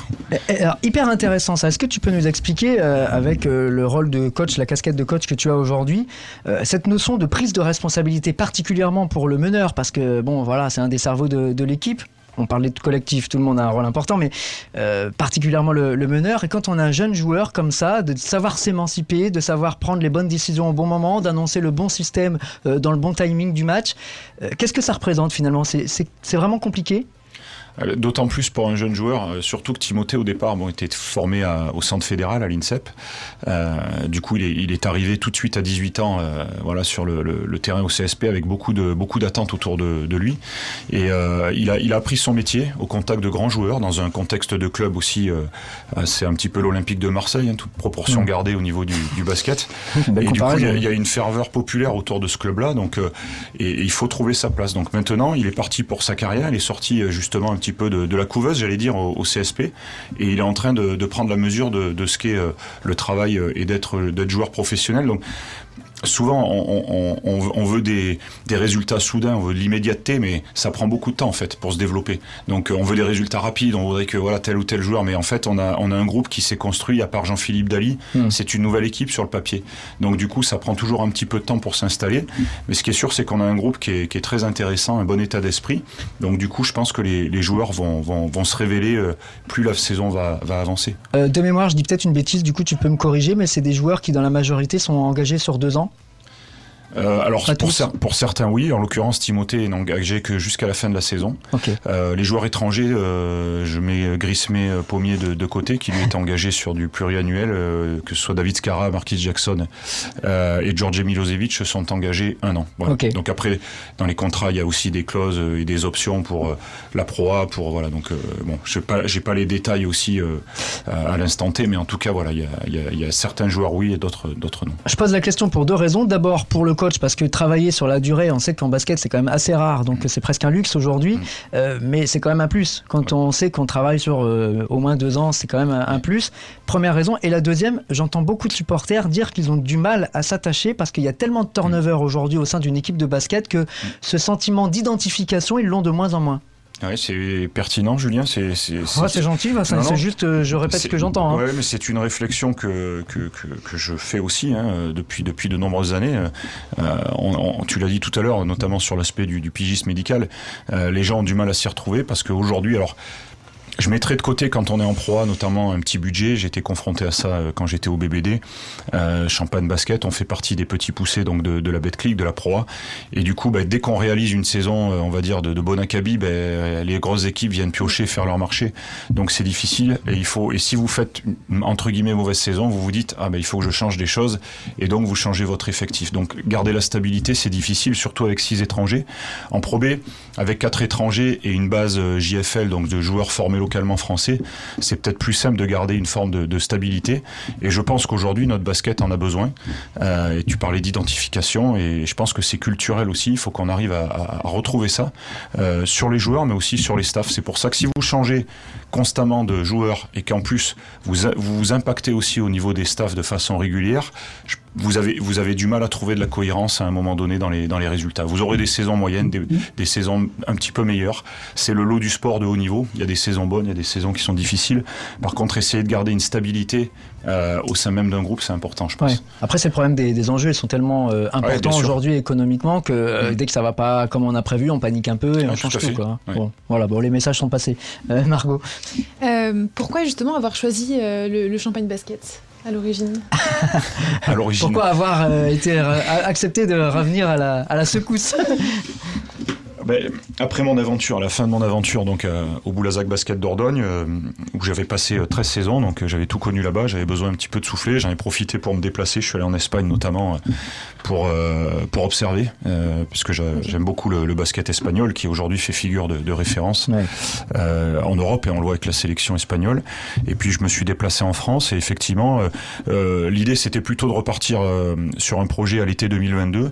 Alors, hyper intéressant ça. Est-ce que tu peux nous expliquer avec le rôle de coach, la casquette de coach que tu as aujourd'hui, cette notion de prise de responsabilité particulièrement pour le meneur, parce que bon, voilà, c'est un des cerveaux de, l'équipe. On parlait de collectif, tout le monde a un rôle important, mais euh, particulièrement le, meneur. Et quand on a un jeune joueur comme ça, de savoir s'émanciper, de savoir prendre les bonnes décisions au bon moment, d'annoncer le bon système euh, dans le bon timing du match, euh, qu'est-ce que ça représente finalement? C'est vraiment compliqué? D'autant plus pour un jeune joueur, euh, surtout que Timothée au départ bon, était formé au centre fédéral, à l'INSEP. Euh, du coup, il est, il est, arrivé tout de suite à 18 ans euh, voilà, sur le, le, le, terrain au CSP avec beaucoup de beaucoup d'attentes autour de, de, lui. Et euh, il, a, il a appris son métier au contact de grands joueurs, dans un contexte de club aussi. c'est un petit peu l'Olympique de Marseille, hein, toute proportion mmh. gardée au niveau du, du basket. et du coup, il y, a, une ferveur populaire autour de ce club-là. Donc, et, et, il faut trouver sa place. Donc maintenant, il est parti pour sa carrière. Il est sorti justement peu de, la couveuse, j'allais dire, au, CSP, et il est en train de, prendre la mesure de, ce qu'est euh, le travail euh, et d'être joueur professionnel. Souvent on, veut des, résultats soudains, on veut de l'immédiateté, mais ça prend beaucoup de temps en fait pour se développer. Donc euh, on veut des résultats rapides, on voudrait que voilà tel ou tel joueur, mais en fait on a, on a un groupe qui s'est construit à part Jean-Philippe Dali, hmm. c'est une nouvelle équipe sur le papier. Donc du coup ça prend toujours un petit peu de temps pour s'installer, mais ce qui est sûr c'est qu'on a un groupe qui est, très intéressant, un bon état d'esprit. Donc du coup je pense que les, joueurs vont, vont, se révéler euh, plus la saison va, va avancer. Euh, de mémoire je dis peut-être une bêtise, du coup tu peux me corriger, mais c'est des joueurs qui dans la majorité sont engagés sur deux ans euh, alors pour, pour, certains oui, en l'occurrence Timothée n'est engagé que jusqu'à la fin de la saison. Euh, les joueurs étrangers, euh, je mets Grismé Pommier de, de, côté qui lui est engagé sur du pluriannuel, que ce soit David Scara, Marquis Jackson et George Milosevic sont engagés un an. Donc après dans les contrats il y a aussi des clauses et des options pour la proa, pour voilà donc bon je n'ai pas pas les détails aussi à, l'instant T, mais en tout cas voilà il y a, y, a, y a, certains joueurs oui et d'autres d'autres non. Je pose la question pour deux raisons. D'abord pour le parce que travailler sur la durée, on sait qu'en basket c'est quand même assez rare, donc c'est presque un luxe aujourd'hui, mm. euh, mais c'est quand même un plus. Quand on sait qu'on travaille sur euh, au moins deux ans, c'est quand même un, plus. Première raison. Et la deuxième, j'entends beaucoup de supporters dire qu'ils ont du mal à s'attacher parce qu'il y a tellement de turnover aujourd'hui au sein d'une équipe de basket que mm. ce sentiment d'identification, ils l'ont de moins en moins. Oui, c'est pertinent, Julien. C'est c'est gentil, c'est juste, euh, je répète ce que j'entends. Hein. Oui, mais c'est une réflexion que, que, que, je fais aussi hein, depuis, depuis de nombreuses années. Euh, tu l'as dit tout à l'heure, notamment sur l'aspect du, du, pigisme médical. Euh, les gens ont du mal à s'y retrouver parce qu'aujourd'hui, alors je mettrais de côté quand on est en proie, notamment un petit budget. J'ai été confronté à ça euh, quand j'étais au BBD. Euh, Champagne Basket, on fait partie des petits poussés donc de, de la Betclic, de la proie. Et du coup, bah, dès qu'on réalise une saison, euh, on va dire de, de bon acabit, bah, les grosses équipes viennent piocher, faire leur marché. Donc c'est difficile. Et il faut. Et si vous faites entre guillemets mauvaise saison, vous vous dites ah ben il faut que je change des choses. Et donc vous changez votre effectif. Donc garder la stabilité, c'est difficile, surtout avec six étrangers. En Pro B, avec quatre étrangers et une base euh, JFL, donc de joueurs formés localement français, c'est peut-être plus simple de garder une forme de, stabilité. Et je pense qu'aujourd'hui, notre basket en a besoin. Euh, et tu parlais d'identification, et je pense que c'est culturel aussi. Il faut qu'on arrive à, retrouver ça euh, sur les joueurs, mais aussi sur les staffs. C'est pour ça que si vous changez constamment de joueurs et qu'en plus vous, vous impactez aussi au niveau des staffs de façon régulière, je vous avez, vous avez du mal à trouver de la cohérence à un moment donné dans les, dans les résultats. Vous aurez des saisons moyennes, des, des saisons un petit peu meilleures. C'est le lot du sport de haut niveau. Il y a des saisons bonnes, il y a des saisons qui sont difficiles. Par contre, essayer de garder une stabilité euh, au sein même d'un groupe, c'est important, je pense. Après, c'est le problème des, des, enjeux. Ils sont tellement euh, importants aujourd'hui économiquement que euh, mm. dès que ça va pas comme on a prévu, on panique un peu et on change tout. Quoi. Bon, voilà, bon, les messages sont passés. Margot Pourquoi justement avoir choisi le, le champagne basket à l'origine? À l'origine. Pourquoi avoir euh, été accepté de revenir à la, à la secousse? Ben, après mon aventure, à la fin de mon aventure donc euh, au Boulazac Basket d'Ordogne, euh, où j'avais passé 13 saisons, donc j'avais tout connu là-bas, j'avais besoin un petit peu de souffler, j'en ai profité pour me déplacer, je suis allé en Espagne notamment pour, pour observer, puisque j'aime beaucoup le, basket espagnol qui aujourd'hui fait figure de, de référence en Europe et on le voit avec la sélection espagnole. Et puis je me suis déplacé en France et effectivement euh, l'idée, c'était plutôt de repartir euh, sur un projet à l'été 2022.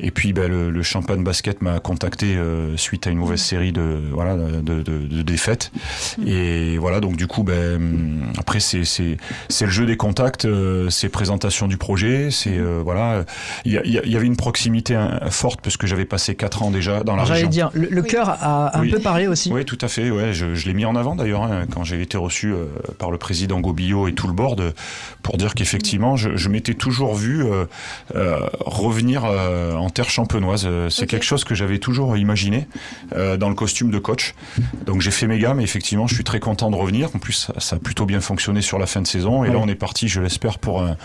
Et puis, ben, le, Champagne Basket m'a contacté euh, suite à une mauvaise série de voilà de, de, défaites. Et voilà, donc du coup, ben, après, c'est c'est c'est le jeu des contacts, c'est présentation du projet, c'est voilà. Il y, y, avait une proximité hein, forte parce que j'avais passé quatre ans déjà dans la région. J'allais dire, le, cœur a un peu parlé aussi. Oui, tout à fait. Ouais, je, je l'ai mis en avant d'ailleurs hein, quand j'ai été reçu par le président Gobillot et tout le board pour dire qu'effectivement, je, je m'étais toujours vu euh, euh, revenir euh, en terre champenoise. C'est quelque chose que j'avais toujours imaginé dans le costume de coach. Donc j'ai fait mes gammes et effectivement, je suis très content de revenir. En plus, ça, a plutôt bien fonctionné sur la fin de saison. Et là, on est parti, je l'espère, pour un,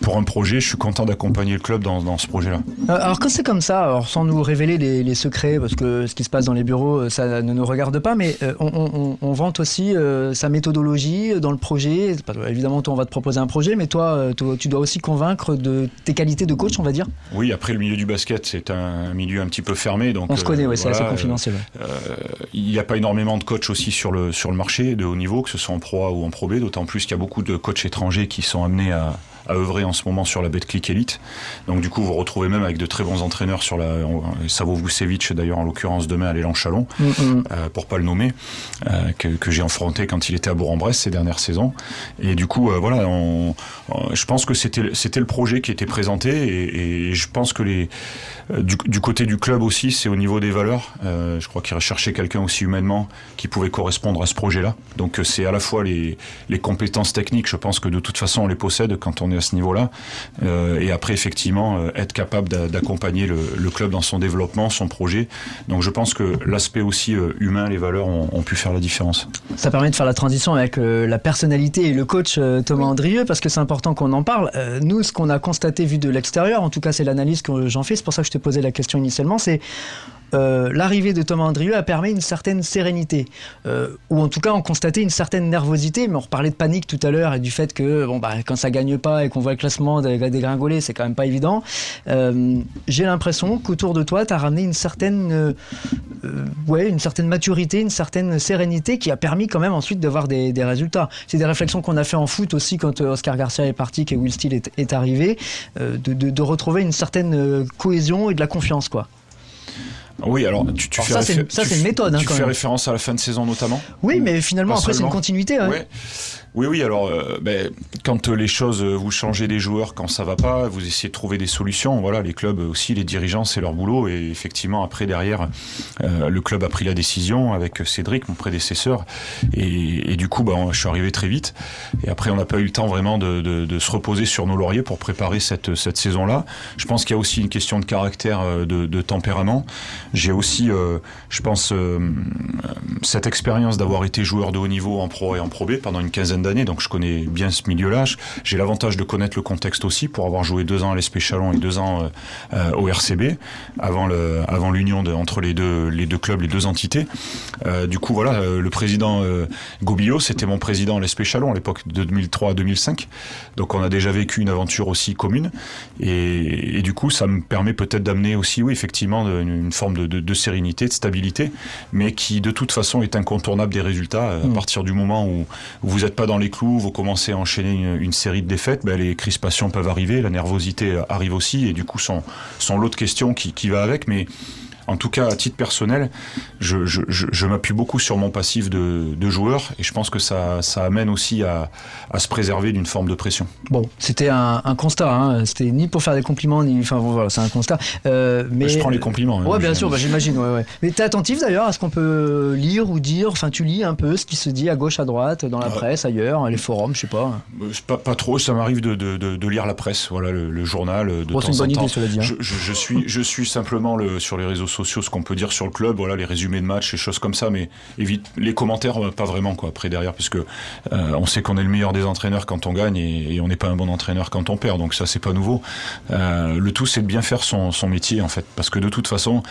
pour un projet. Je suis content d'accompagner le club dans, dans ce projet-là. Alors quand c'est comme ça, alors sans nous révéler les, les, secrets, parce que ce qui se passe dans les bureaux, ça ne nous regarde pas, mais on, on, on vante aussi sa méthodologie dans le projet. Évidemment, toi, on va te proposer un projet, mais toi, euh, tu dois aussi convaincre de tes qualités de coach, on va dire Oui, après le milieu du basket, c'est un milieu un petit peu fermé. Donc, on se connaît, ouais, c'est assez confidentiel. Euh, il n'y a pas énormément de coachs aussi sur le, sur le marché de haut niveau, que ce soit en Pro A ou en Pro B, d'autant plus qu'il y a beaucoup de coachs étrangers qui sont amenés à, à œuvrer en ce moment sur la Betclic Elite. Donc du coup, vous retrouvez même avec de très bons entraîneurs sur la Savo Vucevic d'ailleurs en l'occurrence demain à l'élan Chalon, mm -hmm. euh, pour pas le nommer, euh, que, que j'ai affronté quand il était à Bourg-en-Bresse ces dernières saisons. Et du coup, euh, voilà, on, je pense que c'était c'était le projet qui était présenté et, et je pense que les du, du, côté du club aussi, c'est au niveau des valeurs. Euh, je crois qu'il recherchait quelqu'un aussi humainement qui pouvait correspondre à ce projet-là. Donc c'est à la fois les, les compétences techniques, je pense que de toute façon on les possède quand on est est à ce niveau-là. et après, effectivement, être capable d'accompagner le, club dans son développement, son projet. Donc je pense que l'aspect aussi humain, les valeurs ont, pu faire la différence. Ça permet de faire la transition avec la personnalité et le coach Thomas Andrieux, parce que c'est important qu'on en parle. nous, ce qu'on a constaté vu de l'extérieur, en tout cas c'est l'analyse que j'en fais, c'est pour ça que je t'ai posé la question initialement, c'est euh, l'arrivée de Thomas Andrieux a permis une certaine sérénité, euh, ou en tout cas on constatait une certaine nervosité, mais on reparlait de panique tout à l'heure et du fait que bon, bah, quand ça gagne pas et qu'on voit le classement dégringoler, c'est quand même pas évident. Euh, j'ai l'impression qu'autour de toi, tu as ramené une certaine, ouais, une certaine maturité, une certaine sérénité qui a permis quand même ensuite de voir des, résultats. C'est des réflexions qu'on a fait en foot aussi quand Oscar Garcia est parti, que Will Steele est, arrivé, de, de, de retrouver une certaine cohésion et de la confiance, quoi. Oui, alors tu, tu fais ça, c'est une méthode. Hein, tu fais référence à la fin de saison notamment. Oui, mais finalement après c'est une continuité. Ouais. Oui, oui. Alors, euh, ben, quand les choses, vous changez des joueurs quand ça va pas, vous essayez de trouver des solutions. Voilà, les clubs aussi, les dirigeants, c'est leur boulot. Et effectivement, après derrière, euh, le club a pris la décision avec Cédric, mon prédécesseur. Et, du coup, ben, je suis arrivé très vite. Et après, on n'a pas eu le temps vraiment de, se reposer sur nos lauriers pour préparer cette, saison-là. Je pense qu'il y a aussi une question de caractère, euh, de, tempérament. J'ai aussi, euh, je pense, cette expérience d'avoir été joueur de haut niveau en pro et en pro B pendant une quinzaine d'années, donc je connais bien ce milieu-là. J'ai l'avantage de connaître le contexte aussi pour avoir joué deux ans à l'SP Chalon et deux ans euh, euh, au RCB avant le avant l'union entre les deux les deux clubs, les deux entités. Euh, du coup, voilà, le président Gobillot, c'était mon président à l'SP Chalon à l'époque de 2003 à 2005. Donc on a déjà vécu une aventure aussi commune et, du coup, ça me permet peut-être d'amener aussi, oui, effectivement, une, forme de, de, sérénité, de stabilité, mais qui de toute façon est incontournable des résultats à mmh. partir du moment où, où vous n'êtes pas dans dans les clous, vous commencez à enchaîner une, série de défaites, ben, les crispations peuvent arriver, la nervosité arrive aussi, et du coup, sont, sont l'autre question qui, qui va avec. Mais en tout cas, à titre personnel, je, je, je, m'appuie beaucoup sur mon passif de, de, joueur et je pense que ça, ça amène aussi à, à se préserver d'une forme de pression. Bon, c'était un, un, constat, hein. c'était ni pour faire des compliments, ni. Enfin, voilà, c'est un constat. Euh, mais... Je prends les compliments. Hein, ouais, bien sûr, bah, j'imagine. Ouais, ouais. Mais tu es attentif d'ailleurs à ce qu'on peut lire ou dire, enfin, tu lis un peu ce qui se dit à gauche, à droite, dans la presse, ailleurs, les forums, je sais pas. Euh, pas, pas trop, ça m'arrive de, de, de, lire la presse, voilà, le, journal. De bon, c'est une bonne idée, cela dit. Hein. Je, je, suis, je suis simplement le, sur les réseaux sociaux ce qu'on peut dire sur le club, voilà les résumés de matchs et choses comme ça, mais évite les commentaires euh, pas vraiment quoi après derrière puisque euh, on sait qu'on est le meilleur des entraîneurs quand on gagne et, on n'est pas un bon entraîneur quand on perd, donc ça c'est pas nouveau. Euh, le tout c'est de bien faire son, son, métier en fait, parce que de toute façon,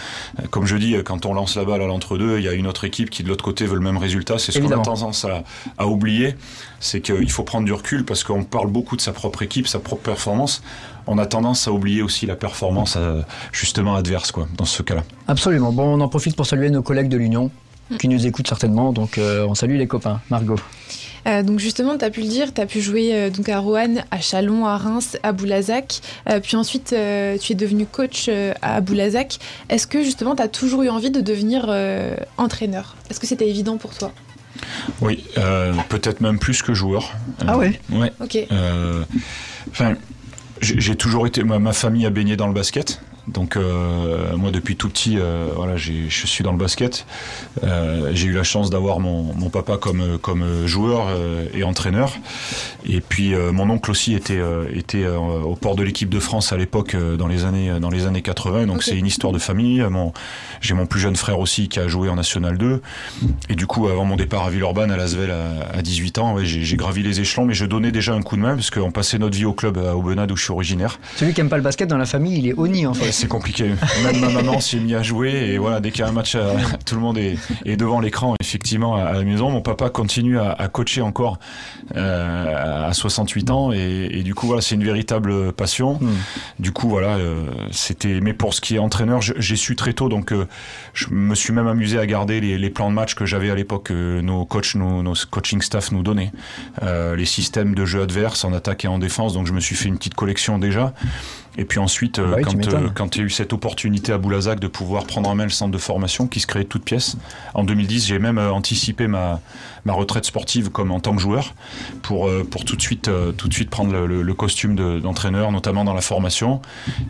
comme je dis, quand on lance la balle à l'entre-deux, il y a une autre équipe qui de l'autre côté veut le même résultat, c'est ce qu'on a tendance à, à oublier, c'est qu'il faut prendre du recul parce qu'on parle beaucoup de sa propre équipe, sa propre performance on a tendance à oublier aussi la performance euh, justement adverse quoi, dans ce cas-là. Absolument. Bon, on en profite pour saluer nos collègues de l'Union qui nous écoutent certainement. Donc euh, on salue les copains. Margot. Euh, donc justement, tu as pu le dire, tu as pu jouer donc à Roanne, à Chalon, à Reims, à Boulazac. puis ensuite, tu es devenu coach à Boulazac. Est-ce que justement, tu as toujours eu envie de devenir entraîneur? Est-ce que c'était évident pour toi? Oui, peut-être même plus que joueur. ah ouais? Ouais. Ok. Enfin, j'ai toujours été. Ma, famille a baigné dans le basket. Donc euh, moi depuis tout petit, euh, voilà, je suis dans le basket. Euh, j'ai eu la chance d'avoir mon, mon, papa comme comme joueur et entraîneur. Et puis mon oncle aussi était était au port de l'équipe de France à l'époque dans les années dans les années 80. Donc c'est une histoire de famille. J'ai mon plus jeune frère aussi qui a joué en National 2. Et du coup avant mon départ à Villeurbanne à Lasvel à, à 18 ans, ouais, j'ai gravi les échelons, mais je donnais déjà un coup de main parce qu'on passait notre vie au club à Aubenas où je suis originaire. Celui qui aime pas le basket dans la famille, il est honni en fait c'est compliqué. Même ma maman s'est mise à jouer et voilà, dès qu'il y a un match, euh, tout le monde est, devant l'écran effectivement à la maison. Mon papa continue à, coacher encore euh, à 68 ans et, du coup voilà, c'est une véritable passion. Hmm. Du coup voilà, euh, c'était. Mais pour ce qui est entraîneur, j'ai su très tôt donc je me suis même amusé à garder les, plans de match que j'avais à l'époque, nos coachs, nos, nos, coaching staff nous donnaient, les systèmes de jeu adverse en attaque et en défense. Donc je me suis fait une petite collection déjà. Et puis ensuite, bah quand, quand il y a eu cette opportunité à Boulazac de pouvoir prendre en main le centre de formation qui se crée de toutes pièces, en 2010, j'ai même euh, anticipé ma, ma retraite sportive comme en tant que joueur pour, euh, pour tout, de suite, euh, tout de suite prendre le, costume d'entraîneur, notamment dans la formation,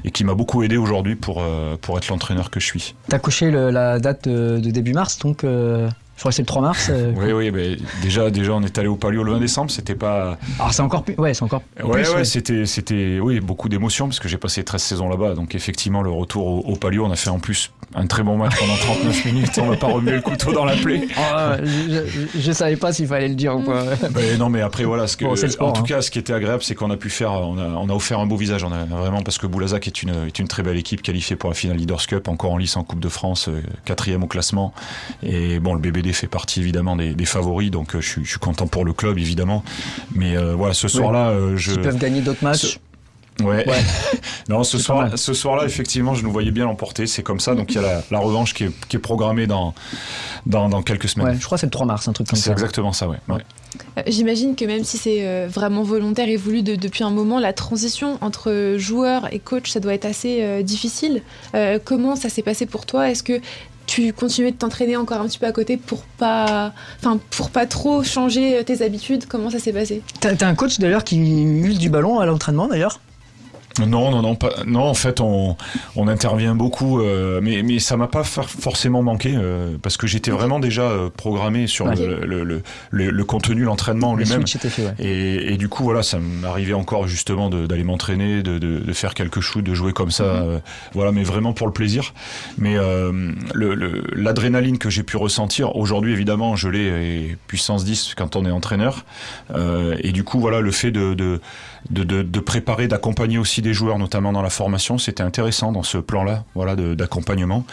et qui m'a beaucoup aidé aujourd'hui pour, pour être l'entraîneur que je suis. Tu as coché la date de, début mars, donc crois que c'est le 3 mars. oui, oui, mais déjà, déjà, on est allé au Palio le 20 décembre. C'était pas. Alors, c'est encore plus. Ouais, c'est encore. Ouais, ouais, c'était, c'était, oui, beaucoup d'émotions parce que j'ai passé 13 saisons là-bas. Donc, effectivement, le retour au, au Palio, on a fait en plus un très bon match pendant 39 minutes. On va pas remuer le couteau dans la plaie. Ah, je, ne savais pas s'il fallait le dire ou pas. non, mais après, voilà. Ce que, en tout hein. cas, ce qui était agréable, c'est qu'on a pu faire, on a, on a, offert un beau visage. On a vraiment, parce que Boulazac est une, est une très belle équipe qualifiée pour la finale Leaders Cup, encore en lice en Coupe de France, euh, quatrième au classement. Et bon, le BBD fait partie évidemment des, favoris, donc euh, je, suis, content pour le club évidemment. Mais euh, voilà, ce soir-là, je. Ils peuvent gagner d'autres matchs. Ouais. non, ce soir, ce soir-là, effectivement, je nous voyais bien l'emporter. C'est comme ça. Donc il y a la, revanche qui est, programmée dans, dans, quelques semaines. je crois que c'est le 3 mars, un truc comme ça. C'est exactement ça, ouais. Euh, j'imagine que même si c'est euh, vraiment volontaire et voulu depuis un moment, la transition entre joueur et coach, ça doit être assez euh, difficile. comment ça s'est passé pour toi? Est-ce que tu continuais de t'entraîner encore un petit peu à côté pour pas, pas trop changer tes habitudes Comment ça s'est passé? T'as un coach d'ailleurs qui use du ballon à l'entraînement d'ailleurs? Non, non, non, pas, non. En fait, on, on intervient beaucoup, euh, mais, mais ça m'a pas forcément manqué euh, parce que j'étais vraiment déjà euh, programmé sur le, le, le, le, contenu, l'entraînement lui-même. Et, et, du coup, voilà, ça m'arrivait encore justement d'aller m'entraîner, de, de, de, faire quelques shoots, de jouer comme ça, mhm. voilà, mais vraiment pour le plaisir. Mais l'adrénaline que j'ai pu ressentir aujourd'hui, évidemment, je l'ai puissance 10 quand on est entraîneur. et du coup, voilà, le fait de, de de, de, de préparer, d'accompagner aussi des joueurs, notamment dans la formation. C'était intéressant dans ce plan-là, voilà, d'accompagnement.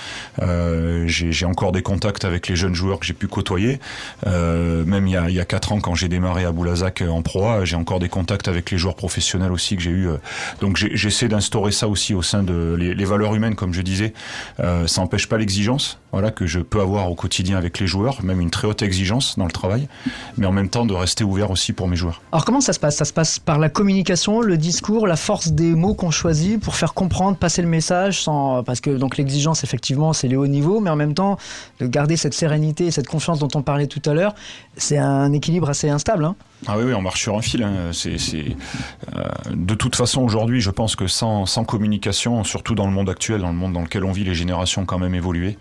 Euh, j'ai encore des contacts avec les jeunes joueurs que j'ai pu côtoyer. Euh, même il y, a, il y a quatre ans, quand j'ai démarré à Boulazac en proie, j'ai encore des contacts avec les joueurs professionnels aussi que j'ai eu. Euh. Donc j'essaie d'instaurer ça aussi au sein de les, les valeurs humaines, comme je disais. Euh, ça n'empêche pas l'exigence, voilà, que je peux avoir au quotidien avec les joueurs, même une très haute exigence dans le travail, mais en même temps de rester ouvert aussi pour mes joueurs. Alors comment ça se passe? Ça se passe par la communication le discours, la force des mots qu'on choisit pour faire comprendre, passer le message sans parce que donc l'exigence effectivement c'est les hauts niveaux, mais en même temps de garder cette sérénité et cette confiance dont on parlait tout à l'heure, c'est un équilibre assez instable. Hein. Ah oui, oui, on marche sur un fil. Hein. C'est, euh, de toute façon, aujourd'hui, je pense que sans, communication, surtout dans le monde actuel, dans le monde dans lequel on vit, les générations ont quand même évolué.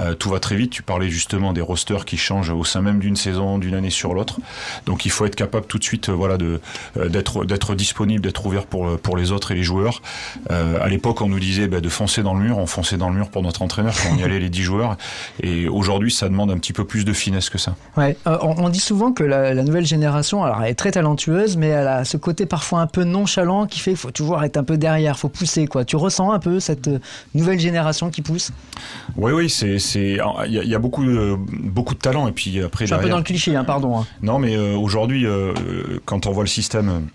Euh, tout va très vite. Tu parlais justement des rosters qui changent au sein même d'une saison, d'une année sur l'autre. Donc il faut être capable tout de suite, euh, voilà, de d'être d'être disponible, d'être ouvert pour pour les autres et les joueurs. À l'époque, on nous disait bah, de foncer dans le mur. On fonçait dans le mur pour notre entraîneur on y allait les 10 joueurs. Et aujourd'hui, ça demande un petit peu plus de finesse que ça. Ouais, on, dit souvent que la nouvelle génération alors elle est très talentueuse, mais elle a ce côté parfois un peu nonchalant qui fait qu'il faut toujours être un peu derrière, faut pousser quoi. Tu ressens un peu cette euh, nouvelle génération qui pousse? Oui, oui, c'est c'est il y, a beaucoup de, beaucoup de talent et puis après. Je suis un peu dans le cliché, hein, pardon. Hein. Non, mais euh, aujourd'hui, euh, quand on voit le système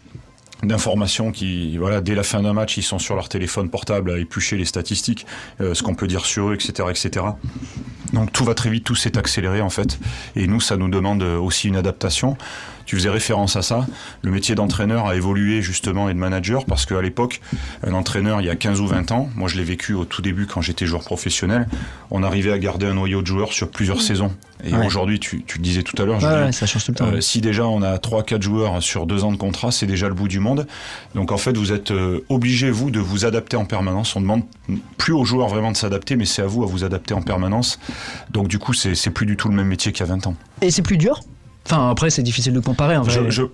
d'informations qui, voilà, dès la fin d'un match, ils sont sur leur téléphone portable à éplucher les statistiques, ce qu'on peut dire sur eux, etc., etc. Donc tout va très vite, tout s'est accéléré en fait. Et nous, ça nous demande aussi une adaptation. Tu faisais référence à ça. Le métier d'entraîneur a évolué justement et de manager parce qu'à l'époque, un entraîneur, il y a 15 ou 20 ans, moi je l'ai vécu au tout début quand j'étais joueur professionnel, on arrivait à garder un noyau de joueurs sur plusieurs saisons. Et aujourd'hui, tu, tu, le disais tout à l'heure, ça change tout le temps. Euh, si déjà on a 3-4 joueurs sur 2 ans de contrat, c'est déjà le bout du monde. Donc en fait, vous êtes euh, obligé, vous, de vous adapter en permanence. On demande plus aux joueurs vraiment de s'adapter, mais c'est à vous à vous adapter en permanence. Donc du coup, c'est plus du tout le même métier qu'il y a 20 ans. Et c'est plus dur? Enfin, après, c'est difficile de comparer.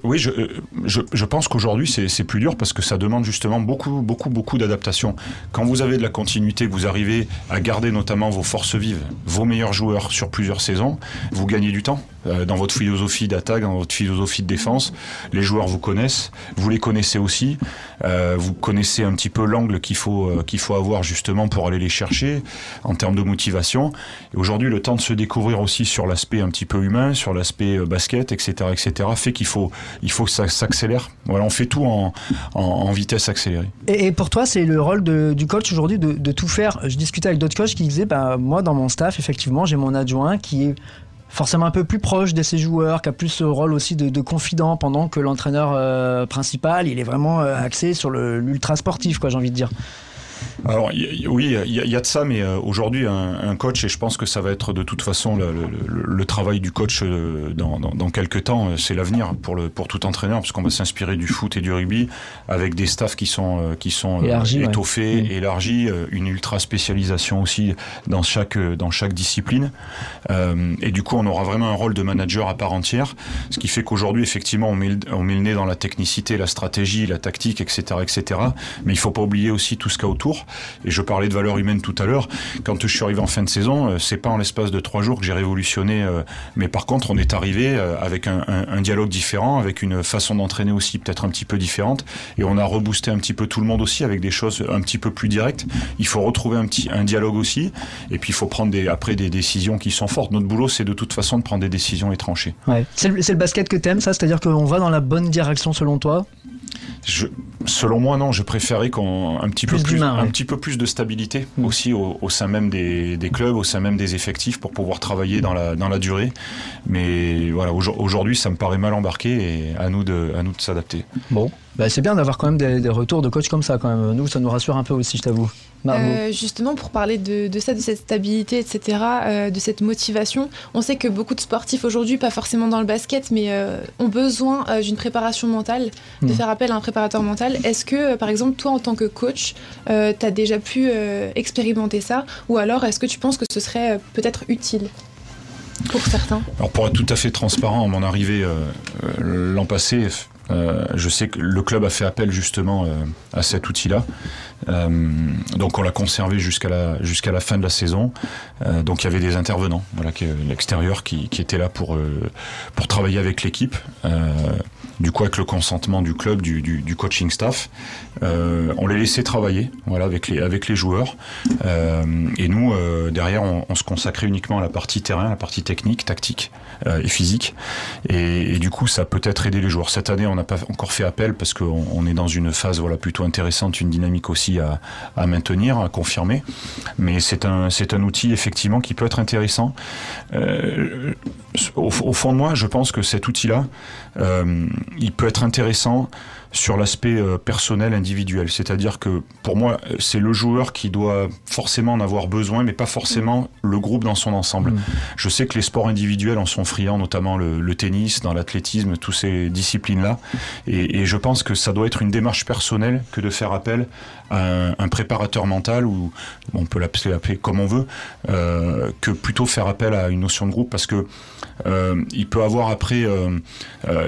Oui, je, pense qu'aujourd'hui, c'est plus dur parce que ça demande justement beaucoup, beaucoup, beaucoup d'adaptation. Quand vous avez de la continuité, vous arrivez à garder notamment vos forces vives, vos meilleurs joueurs sur plusieurs saisons, vous gagnez du temps. Euh, dans votre philosophie d'attaque, dans votre philosophie de défense. Les joueurs vous connaissent, vous les connaissez aussi. Euh, vous connaissez un petit peu l'angle qu'il faut euh, qu'il faut avoir justement pour aller les chercher en termes de motivation. Aujourd'hui, le temps de se découvrir aussi sur l'aspect un petit peu humain, sur l'aspect basket, etc., etc., fait qu'il faut il faut que ça s'accélère. Voilà, on fait tout en, en, vitesse accélérée. Et, pour toi, c'est le rôle du coach aujourd'hui de, de, tout faire. Je discutais avec d'autres coachs qui disaient, bah, moi dans mon staff, effectivement, j'ai mon adjoint qui est forcément un peu plus proche de ses joueurs, qui a plus ce rôle aussi de, confident, pendant que l'entraîneur euh, principal, il est vraiment euh, axé sur l'ultra sportif, quoi, j'ai envie de dire. Alors oui, il y, a de ça, mais euh, aujourd'hui, un, coach, et je pense que ça va être de toute façon le, travail du coach euh, dans, dans, quelques temps, euh, c'est l'avenir pour, le, pour tout entraîneur, parce qu'on va s'inspirer du foot et du rugby avec des staffs qui sont, qui sont étoffés, mmh. élargis, une ultra spécialisation aussi dans chaque, dans chaque discipline. et du coup, on aura vraiment un rôle de manager à part entière, ce qui fait qu'aujourd'hui, effectivement, on met, on met le nez dans la technicité, la stratégie, la tactique, etc., etc. Mais il faut pas oublier aussi tout ce qu'il y a autour. Et je parlais de valeur humaine tout à l'heure. Quand je suis arrivé en fin de saison, euh, c'est pas en l'espace de trois jours que j'ai révolutionné. Euh, mais par contre, on est arrivé euh, avec un, dialogue différent, avec une façon d'entraîner aussi peut-être un petit peu différente. Et on a reboosté un petit peu tout le monde aussi avec des choses un petit peu plus directes. Il faut retrouver un petit un dialogue aussi. Et puis il faut prendre des, après des décisions qui sont fortes. Notre boulot, c'est de toute façon de prendre des décisions étranchées. Ouais. C'est le, le, basket que t'aimes, ça? C'est-à-dire qu'on va dans la bonne direction selon toi? Selon moi, non. Je préférais qu'on un petit peu plus, un petit peu plus de stabilité mm. aussi au, sein même des, clubs, au sein même des effectifs pour pouvoir travailler dans la dans la durée. Mais voilà, aujourd'hui, ça me paraît mal embarqué et à nous de à nous de s'adapter. Bon, bah, c'est bien d'avoir quand même des, retours de coach comme ça quand même. Nous, ça nous rassure un peu aussi, je t'avoue. Euh, justement, pour parler de, ça, de cette stabilité, etc., euh, de cette motivation, on sait que beaucoup de sportifs aujourd'hui, pas forcément dans le basket, mais euh, ont besoin d'une préparation mentale, de hmm. faire appel à un préparateur mental. Est-ce que, par exemple, toi, en tant que coach, tu as déjà pu expérimenter ça? Ou alors, est-ce que tu penses que ce serait peut-être utile pour certains? Alors, pour être tout à fait transparent, à mon arrivée l'an passé, euh, je sais que le club a fait appel justement euh, à cet outil-là. Euh, donc on l'a conservé jusqu'à la, jusqu'à la fin de la saison. donc il y avait des intervenants, voilà, l'extérieur qui, qui étaient là pour, pour travailler avec l'équipe du coup avec le consentement du club, du, du, du coaching staff. Euh, on les laissait travailler, voilà, avec les avec les joueurs. Euh, et nous euh, derrière, on, on, se consacrait uniquement à la partie terrain, la partie technique, tactique euh, et physique. Et, du coup, ça peut être aidé les joueurs. Cette année, on n'a pas encore fait appel parce qu'on on est dans une phase voilà plutôt intéressante, une dynamique aussi à, à maintenir, à confirmer. Mais c'est un un outil effectivement qui peut être intéressant. Euh, au, au, fond de moi, je pense que cet outil-là, euh, il peut être intéressant sur l'aspect euh, personnel, individuel. C'est-à-dire que pour moi, c'est le joueur qui doit forcément en avoir besoin, mais pas forcément le groupe dans son ensemble. Mm. Je sais que les sports individuels en sont friands, notamment le, tennis, dans l'athlétisme, toutes ces disciplines-là. Et, je pense que ça doit être une démarche personnelle que de faire appel un, préparateur mental, ou on peut l'appeler comme on veut, euh, que plutôt faire appel à une notion de groupe, parce que euh, il peut avoir après,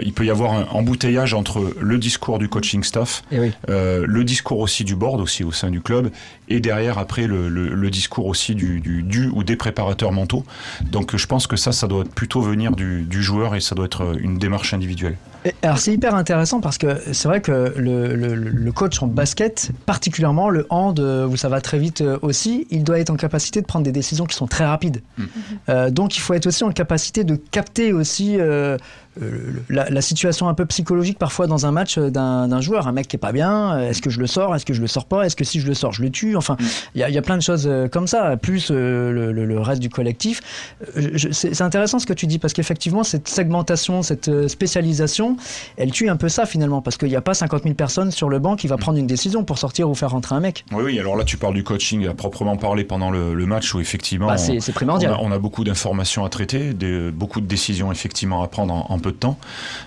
il peut y avoir un embouteillage entre le discours du coaching staff, eh euh, le discours aussi du board aussi au sein du club, et derrière après le, discours aussi du, du, ou des préparateurs mentaux. Donc je pense que ça, ça doit plutôt venir du, joueur et ça doit être une démarche individuelle. Alors c'est hyper intéressant parce que c'est vrai que le, coach en basket, particulièrement le hand où ça va très vite euh, aussi, il doit être en capacité de prendre des décisions qui sont très rapides. Mm. Euh, donc il faut être aussi en capacité de capter aussi la, situation un peu psychologique parfois dans un match d'un joueur, un mec qui est pas bien, est-ce que je le sors, est-ce que je le sors pas, est-ce que si je le sors je le tue, enfin il y, a plein de choses euh, comme ça, plus euh, le, reste du collectif. Euh, c'est intéressant ce que tu dis parce qu'effectivement cette segmentation, cette spécialisation, elle tue un peu ça finalement parce qu'il n'y a pas 50 000 personnes sur le banc qui va prendre une décision pour sortir ou faire rentrer un mec. Oui, oui alors là tu parles du coaching à proprement parler pendant le, match où effectivement bah, c'est primordial. On a, beaucoup d'informations à traiter, beaucoup de décisions effectivement à prendre en, peu de temps.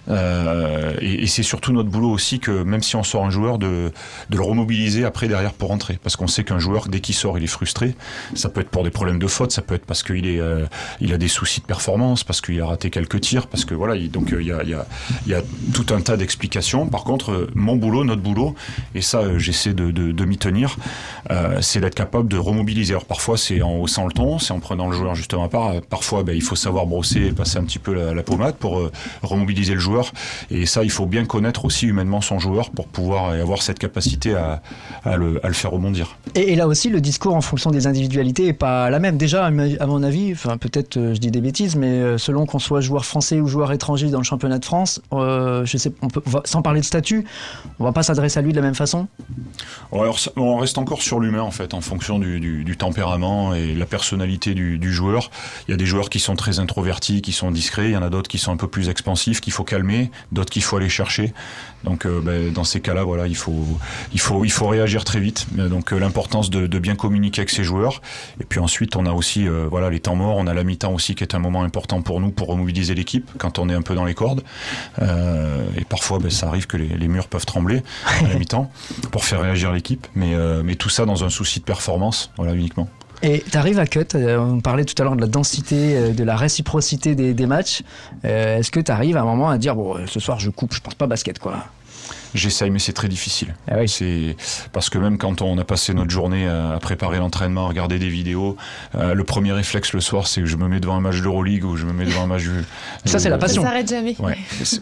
et, c'est surtout notre boulot aussi que même si on sort un joueur, de, le remobiliser après derrière pour rentrer. Parce qu'on sait qu'un joueur, dès qu'il sort, il est frustré. Ça peut être pour des problèmes de faute, ça peut être parce qu'il est, euh, il a des soucis de performance, parce qu'il a raté quelques tirs, parce que voilà, il, donc euh, il y, a, y, a, tout un tas d'explications. Par contre, euh, mon boulot, notre boulot, et ça, j'essaie de, m'y tenir, c'est d'être capable de remobiliser. Alors parfois, c'est en haussant le ton, c'est en prenant le joueur justement à part. Parfois, ben, il faut savoir brosser et passer un petit peu la pommade pour remobiliser le joueur. Et ça, il faut bien connaître aussi humainement son joueur pour pouvoir avoir cette capacité à, à, le, à le faire rebondir. Et, là aussi, le discours en fonction des individualités est pas la même. Déjà, à mon avis, enfin peut-être euh, je dis des bêtises, mais euh, selon qu'on soit joueur français ou joueur étranger dans le championnat de France, euh, je sais, on peut, sans parler de statut, on va pas s'adresser à lui de la même façon alors, On reste encore sur l'humain en fait, en fonction du, tempérament et la personnalité du, joueur. Il y a des joueurs qui sont très introvertis, qui sont discrets, il y en a d'autres qui sont un peu plus expansifs, qu'il faut calmer, d'autres qu'il faut aller chercher. Donc euh, ben, dans ces cas-là, il faut, réagir très vite. Donc l'importance de, bien communiquer avec ses joueurs. Et puis ensuite, on a aussi voilà, les temps morts, on a la mi-temps aussi qui est un moment important pour nous pour remobiliser l'équipe quand on est un peu dans les cordes. Euh, et parfois, ben, ça arrive que les, murs peuvent trembler à la mi-temps pour faire réagir l'équipe. Mais, euh, mais tout ça dans un souci de performance, voilà, uniquement. Et tu arrives à cut, euh, on parlait tout à l'heure de la densité, de la réciprocité des, des matchs. Est-ce que tu arrives à un moment à dire, bon, ce soir je coupe, je pense pas basket quoi? J'essaye, mais c'est très difficile. Ah c'est parce que même quand on a passé notre journée à, préparer l'entraînement, à regarder des vidéos, euh, le premier réflexe le soir, c'est que je me mets devant un match d'Euroleague ou je me mets devant un match. Ça, c'est la passion. Ça s'arrête jamais.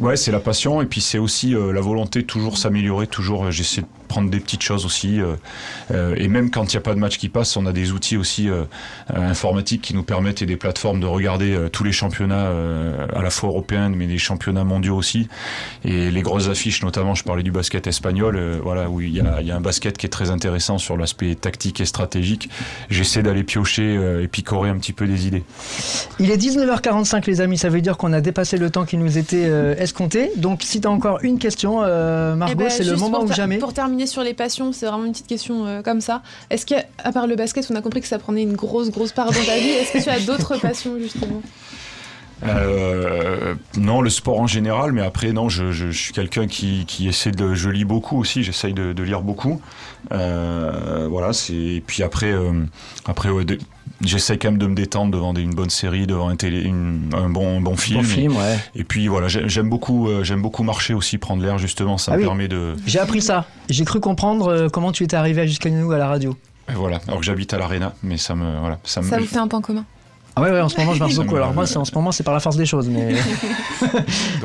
Ouais, c'est la passion et puis c'est aussi euh, la volonté de toujours s'améliorer, toujours. Euh, j'essaie de prendre des petites choses aussi. et même quand il n'y a pas de match qui passe, on a des outils aussi informatiques qui nous permettent et des plateformes de regarder tous les championnats à la fois européens, mais des championnats mondiaux aussi. Et les grosses affiches, notamment, je parle du basket espagnol, euh, voilà, où il y, a, un basket qui est très intéressant sur l'aspect tactique et stratégique. J'essaie d'aller piocher euh, et picorer un petit peu des idées. Il est 19h45 les amis, ça veut dire qu'on a dépassé le temps qui nous était euh, escompté. Donc si tu as encore une question, Margot, eh ben, c'est le moment ou jamais. Pour terminer sur les passions, c'est vraiment une petite question comme ça. Est-ce qu'à part le basket, on a compris que ça prenait une grosse, grosse part dans ta vie, est-ce que tu as d'autres passions justement? Euh, non, le sport en général, mais après, non, je, je, je suis quelqu'un qui, qui, essaie de. Je lis beaucoup aussi, j'essaye de, de, lire beaucoup. Euh, voilà, c'est. Puis après, euh, après ouais, j'essaie quand même de me détendre devant une bonne série, devant un, télé, une, un bon, bon film. Bon film ouais. et, puis voilà, j'aime beaucoup, euh, j'aime beaucoup marcher aussi, prendre l'air justement, ça ah me permet de. J'ai appris ça. J'ai cru comprendre comment tu étais arrivé jusqu'à nous à la radio. Et voilà, alors que j'habite à l'Arena, mais ça me. Voilà, ça, me... ça vous fait un point commun? Ah ouais, ouais, en ce moment je marche beaucoup. Alors moi, en ce moment, c'est par la force des choses, mais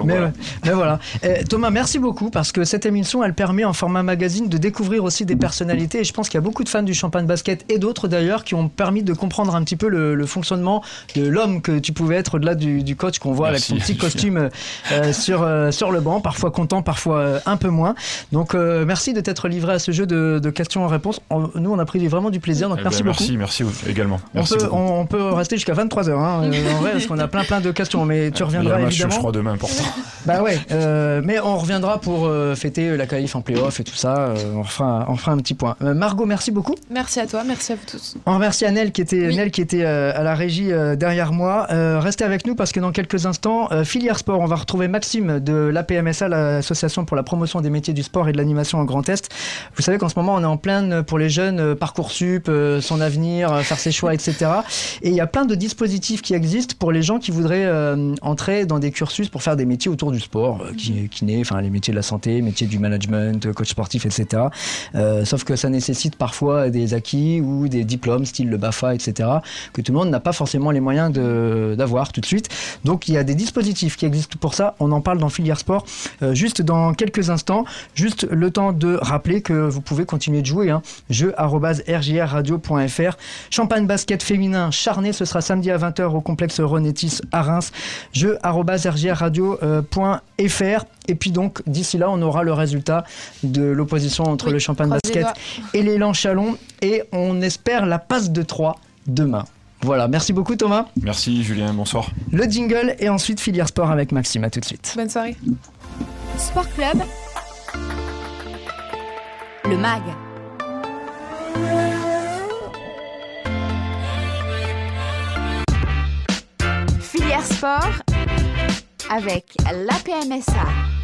mais, voilà. mais, voilà. Eh, Thomas, merci beaucoup parce que cette émission, elle permet en format magazine de découvrir aussi des personnalités. Et je pense qu'il y a beaucoup de fans du champagne basket et d'autres d'ailleurs qui ont permis de comprendre un petit peu le, fonctionnement de l'homme que tu pouvais être au-delà du, coach qu'on voit avec son petit costume euh, sur euh, sur le banc, parfois content, parfois euh, un peu moins. Donc merci de t'être livré à ce jeu de, questions-réponses. Nous, on a pris vraiment du plaisir. Donc eh merci ben, beaucoup. Merci, merci également. on, peut, on, peut rester jusqu'à 23 heures, hein, en vrai, parce qu'on a plein plein de questions, mais tu reviendras il évidemment. je crois demain important. Bah ouais, euh, mais on reviendra pour euh, fêter la qualif en playoff et tout ça. Euh, on, fera, on fera un petit point. Margot, merci beaucoup. Merci à toi, merci à vous tous. On remercie Annelle qui était, qui était à la régie derrière moi. restez avec nous parce que dans quelques instants, filière sport, on va retrouver Maxime de l'APMSA, l'association pour la promotion des métiers du sport et de l'animation en Grand Est. Vous savez qu'en ce moment, on est en pleine pour les jeunes parcoursup, son avenir, faire ses choix, etc. Et il y a plein de dispositifs qui existent pour les gens qui voudraient euh, entrer dans des cursus pour faire des métiers autour du sport, euh, qui, kiné, enfin les métiers de la santé, métiers du management, coach sportif, etc. Euh, sauf que ça nécessite parfois des acquis ou des diplômes, style le BAFA, etc., que tout le monde n'a pas forcément les moyens d'avoir tout de suite. Donc il y a des dispositifs qui existent pour ça. On en parle dans Filière Sport juste dans quelques instants. Juste le temps de rappeler que vous pouvez continuer de jouer. Hein. Jeu.rjrradio.fr. Champagne basket féminin charné, ce sera samedi à 20h au complexe Renétis à Reims. Jeu rgradio.fr. Et puis donc, d'ici là, on aura le résultat de l'opposition entre le Champagne Basket et l'élan Chalon. Et on espère la passe de 3 demain. Voilà, merci beaucoup Thomas. Merci Julien, bonsoir. Le jingle et ensuite filière sport avec Maxime, à tout de suite. Bonne soirée. Sport Club. Le MAG. Sport avec la PMSA.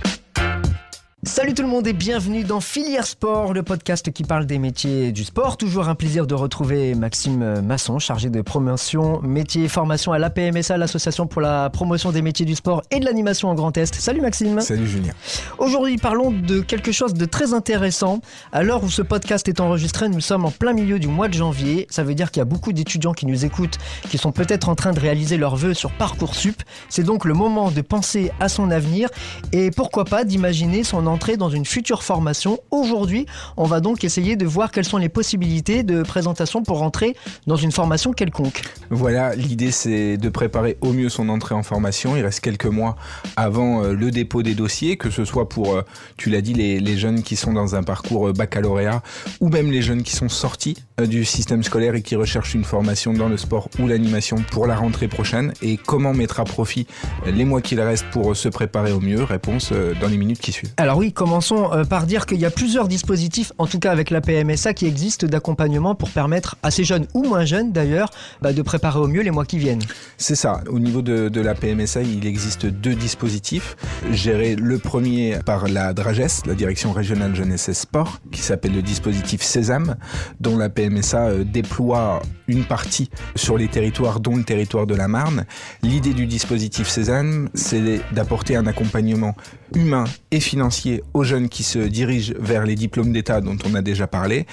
Salut tout le monde et bienvenue dans Filière Sport, le podcast qui parle des métiers du sport. Toujours un plaisir de retrouver Maxime Masson, chargé de promotion, métier et formation à l'APMSA, l'association pour la promotion des métiers du sport et de l'animation en Grand Est. Salut Maxime. Salut Julien. Aujourd'hui, parlons de quelque chose de très intéressant. À l'heure où ce podcast est enregistré, nous sommes en plein milieu du mois de janvier. Ça veut dire qu'il y a beaucoup d'étudiants qui nous écoutent, qui sont peut-être en train de réaliser leurs vœux sur Parcoursup. C'est donc le moment de penser à son avenir et pourquoi pas d'imaginer son entrée dans une future formation. Aujourd'hui, on va donc essayer de voir quelles sont les possibilités de présentation pour entrer dans une formation quelconque. Voilà, l'idée c'est de préparer au mieux son entrée en formation. Il reste quelques mois avant euh, le dépôt des dossiers, que ce soit pour, euh, tu l'as dit, les, jeunes qui sont dans un parcours baccalauréat ou même les jeunes qui sont sortis du système scolaire et qui recherchent une formation dans le sport ou l'animation pour la rentrée prochaine. Et comment mettre à profit les mois qu'il reste pour se préparer au mieux? Réponse dans les minutes qui suivent. Alors oui, commençons par dire qu'il y a plusieurs dispositifs, en tout cas avec la PMSA, qui existent d'accompagnement pour permettre à ces jeunes ou moins jeunes d'ailleurs bah, de préparer au mieux les mois qui viennent. C'est ça. Au niveau de, la PMSA, il existe deux dispositifs. Géré le premier par la DRAGES, la Direction régionale jeunesse et sport, qui s'appelle le dispositif Sésame, dont la PMSA euh, déploie une partie sur les territoires, dont le territoire de la Marne. L'idée du dispositif Sésame, c'est d'apporter un accompagnement humain et financier aux jeunes qui se dirigent vers les diplômes d'État dont on a déjà parlé,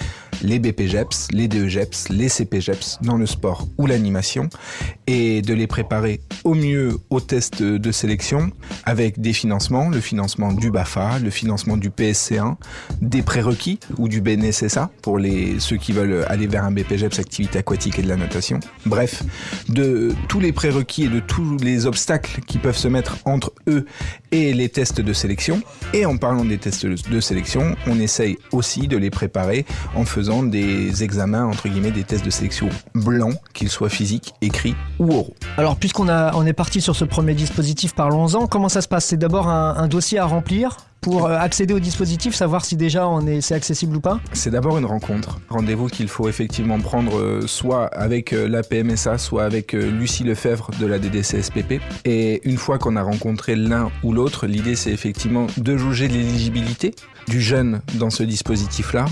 les BPGEPS, les DEGEPS, les CPGEPS dans le sport ou l'animation, et de les préparer au mieux aux tests de sélection avec des financements, le financement du BAFA, le financement du PSC1, des prérequis ou du BNSSA pour les, ceux qui veulent aller vers un BPGEPS activité aquatique et de la natation. Bref, de tous les prérequis et de tous les obstacles qui peuvent se mettre entre eux et les tests de sélection. Et en parlant des tests de sélection, on essaye aussi de les préparer en faisant des examens, entre guillemets, des tests de sélection blancs, qu'ils soient physiques, écrits ou oraux. Alors, puisqu'on on est parti sur ce premier dispositif, parlons-en. Comment ça se passe? C'est d'abord un dossier à remplir? Pour euh, accéder au dispositif, savoir si déjà on est, c'est accessible ou pas? C'est d'abord une rencontre. Rendez-vous qu'il faut effectivement prendre euh, soit avec euh, la PMSA, soit avec Lucie Lefebvre de la DDCSPP. Et une fois qu'on a rencontré l'un ou l'autre, l'idée c'est effectivement de juger l'éligibilité du jeune dans ce dispositif-là.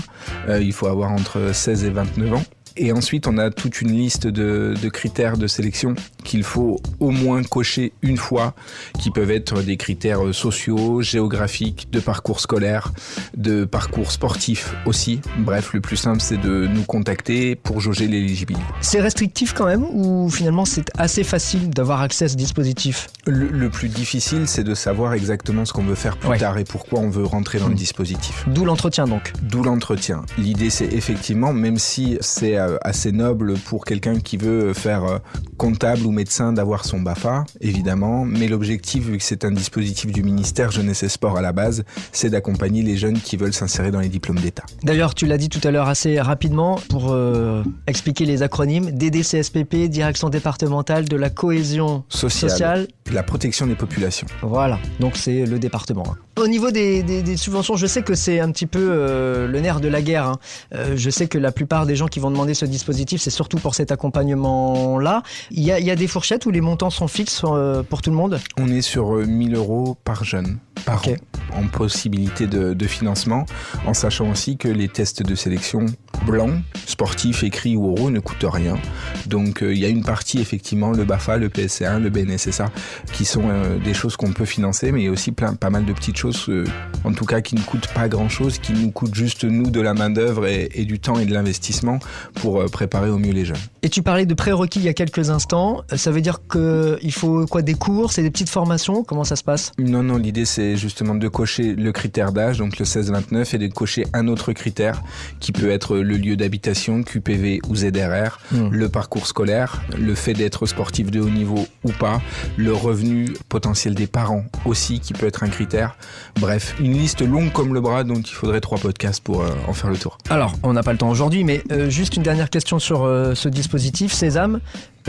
il faut avoir entre 16 et 29 ans. Et ensuite, on a toute une liste de, critères de sélection qu'il faut au moins cocher une fois, qui peuvent être des critères sociaux, géographiques, de parcours scolaire, de parcours sportif aussi. Bref, le plus simple, c'est de nous contacter pour jauger l'éligibilité. C'est restrictif quand même ou finalement c'est assez facile d'avoir accès à ce dispositif? Le, plus difficile, c'est de savoir exactement ce qu'on veut faire plus tard et pourquoi on veut rentrer dans le hmm. dispositif. D'où l'entretien donc D'où l'entretien. L'idée, c'est effectivement, même si c'est euh, assez noble pour quelqu'un qui veut faire euh, comptable ou médecin d'avoir son BAFA, évidemment, mais l'objectif, vu que c'est un dispositif du ministère Jeunesse et Sport à la base, c'est d'accompagner les jeunes qui veulent s'insérer dans les diplômes d'État. D'ailleurs, tu l'as dit tout à l'heure assez rapidement pour euh, expliquer les acronymes DDCSPP, Direction départementale de la cohésion sociale, la protection des populations. Voilà, donc c'est le département. Hein. Au niveau des, subventions, je sais que c'est un petit peu euh, le nerf de la guerre. Hein. Euh, je sais que la plupart des gens qui vont demander ce dispositif, c'est surtout pour cet accompagnement-là. Il y, a, des fourchettes où les montants sont fixes euh, pour tout le monde? On est sur 1000 euros par jeune, par an, en possibilité de, financement, en sachant aussi que les tests de sélection blancs, sportifs, écrits ou oraux ne coûtent rien. Donc il y a une partie, effectivement, le BAFA, le PSC1, le BNSSA, qui sont des choses qu'on peut financer, mais il y a aussi plein, pas mal de petites choses euh, en tout cas qui ne coûte pas grand-chose, qui nous coûte juste nous de la main-d'œuvre et, du temps et de l'investissement pour euh, préparer au mieux les jeunes. Et tu parlais de prérequis il y a quelques instants. Ça veut dire qu'il faut quoi Des cours C'est des petites formations? Comment ça se passe? Non, non, l'idée c'est justement de cocher le critère d'âge, donc le 16-29, et de cocher un autre critère qui peut être le lieu d'habitation, QPV ou ZRR, hmm. le parcours scolaire, le fait d'être sportif de haut niveau ou pas, le revenu potentiel des parents aussi qui peut être un critère. Bref, une liste longue comme le bras dont il faudrait trois podcasts pour euh, en faire le tour. Alors, on n'a pas le temps aujourd'hui, mais euh, juste une dernière question sur euh, ce dispositif Sésame.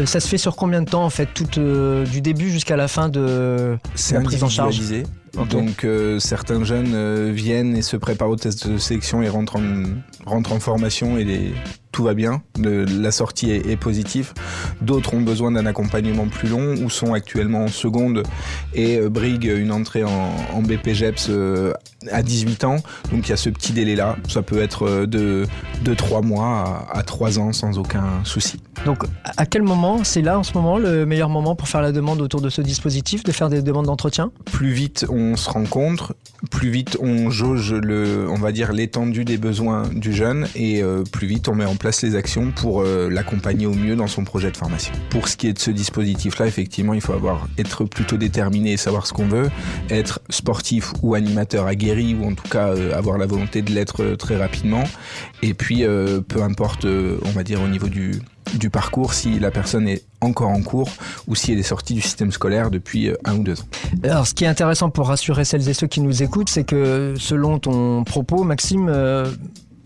ça se fait sur combien de temps en fait, tout du début jusqu'à la fin de la prise en charge donc certains jeunes viennent et se préparent au test de sélection et rentrent en, rentrent en formation et les, tout va bien, la sortie est, positive. D'autres ont besoin d'un accompagnement plus long ou sont actuellement en seconde et euh, briguent une entrée en, BPGEPS euh, à 18 ans. Donc il y a ce petit délai-là. Ça peut être euh, de, de 3 mois à, à 3 ans sans aucun souci. Donc à quel moment, c'est là en ce moment le meilleur moment pour faire la demande autour de ce dispositif, de faire des demandes d'entretien? Plus vite on se rencontre, plus vite on jauge le, on va dire l'étendue des besoins du jeune et plus vite on met en place place les actions pour l'accompagner au mieux dans son projet de formation. Pour ce qui est de ce dispositif-là, effectivement, il faut avoir être plutôt déterminé et savoir ce qu'on veut, être sportif ou animateur aguerri ou en tout cas avoir la volonté de l'être très rapidement. Et puis, peu importe, on va dire au niveau du parcours si la personne est encore en cours ou si elle est sortie du système scolaire depuis euh, un ou deux ans. Alors, ce qui est intéressant pour rassurer celles et ceux qui nous écoutent, c'est que selon ton propos, Maxime, euh,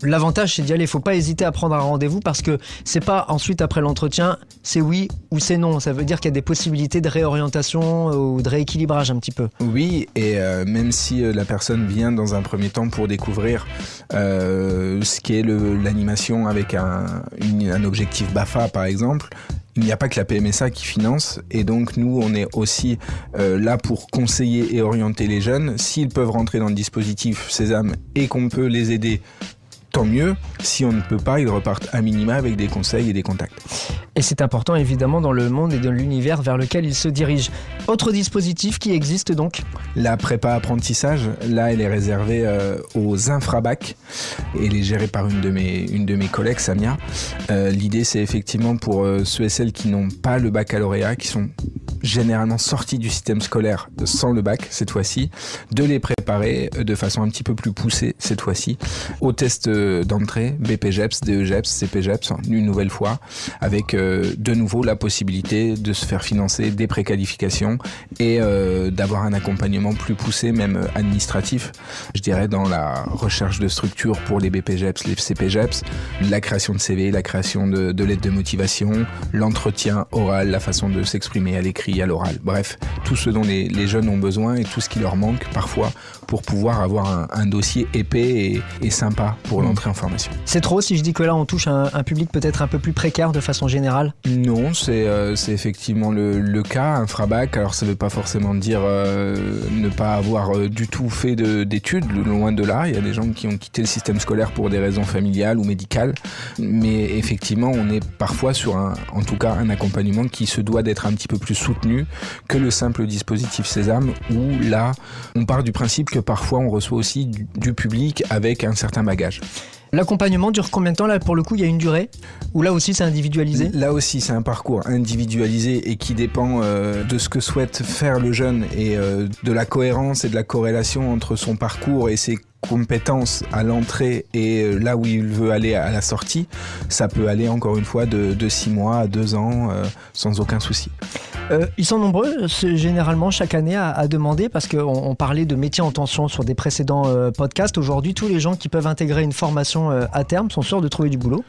L'avantage, c'est d'y aller. Il faut pas hésiter à prendre un rendez-vous parce que c'est pas ensuite après l'entretien, c'est oui ou c'est non. Ça veut dire qu'il y a des possibilités de réorientation ou de rééquilibrage un petit peu. Oui, et euh, même si euh, la personne vient dans un premier temps pour découvrir euh, ce qu'est l'animation avec un, un objectif BAFA par exemple, il n'y a pas que la PMSA qui finance et donc nous on est aussi là pour conseiller et orienter les jeunes. S'ils peuvent rentrer dans le dispositif Sésame et qu'on peut les aider tant mieux. Si on ne peut pas, ils repartent à minima avec des conseils et des contacts. Et c'est important évidemment dans le monde et dans l'univers vers lequel ils se dirigent. Autre dispositif qui existe donc La prépa apprentissage, là elle est réservée euh, aux infrabacs et elle est gérée par une de mes, une de mes collègues, Samia. Euh, l'idée c'est effectivement pour euh, ceux et celles qui n'ont pas le baccalauréat, qui sont généralement sortis du système scolaire sans le bac cette fois-ci, de les préparer de façon un petit peu plus poussée cette fois-ci au test d'entrée, BPGEPS, DEGEPS, CPGEPS, une nouvelle fois, avec de nouveau la possibilité de se faire financer des préqualifications et euh, d'avoir un accompagnement plus poussé, même administratif, je dirais, dans la recherche de structures pour les BPGEPS, les CPGEPS, la création de CV, la création de, de lettres de motivation, l'entretien oral, la façon de s'exprimer à l'écrit, à l'oral. Bref, tout ce dont les, les, jeunes ont besoin et tout ce qui leur manque parfois pour pouvoir avoir un, un dossier épais et, et sympa pour l'entrée en formation. C'est trop si je dis que là on touche un, un public peut-être un peu plus précaire de façon générale Non, c'est euh, effectivement le, le, cas, un frabac. Alors ça ne veut pas forcément dire euh, ne pas avoir euh, du tout fait d'études, loin de là. Il y a des gens qui ont quitté le système scolaire pour des raisons familiales ou médicales. Mais effectivement, on est parfois sur un, en tout cas un accompagnement qui se doit d'être un petit peu plus soutenu que le simple dispositif Sésame, où là, on part du principe que parfois on reçoit aussi du, du public avec un certain bagage. L'accompagnement dure combien de temps? Là pour le coup il y a une durée? Ou là aussi c'est individualisé? Là aussi c'est un parcours individualisé et qui dépend euh, de ce que souhaite faire le jeune et euh, de la cohérence et de la corrélation entre son parcours et ses compétences à l'entrée et euh, là où il veut aller à la sortie, ça peut aller encore une fois de, de 6 mois à 2 ans euh, sans aucun souci. Euh, ils sont nombreux généralement chaque année à, à demander parce qu'on on parlait de métiers en tension sur des précédents euh, podcasts. Aujourd'hui, tous les gens qui peuvent intégrer une formation euh, à terme sont sûrs de trouver du boulot.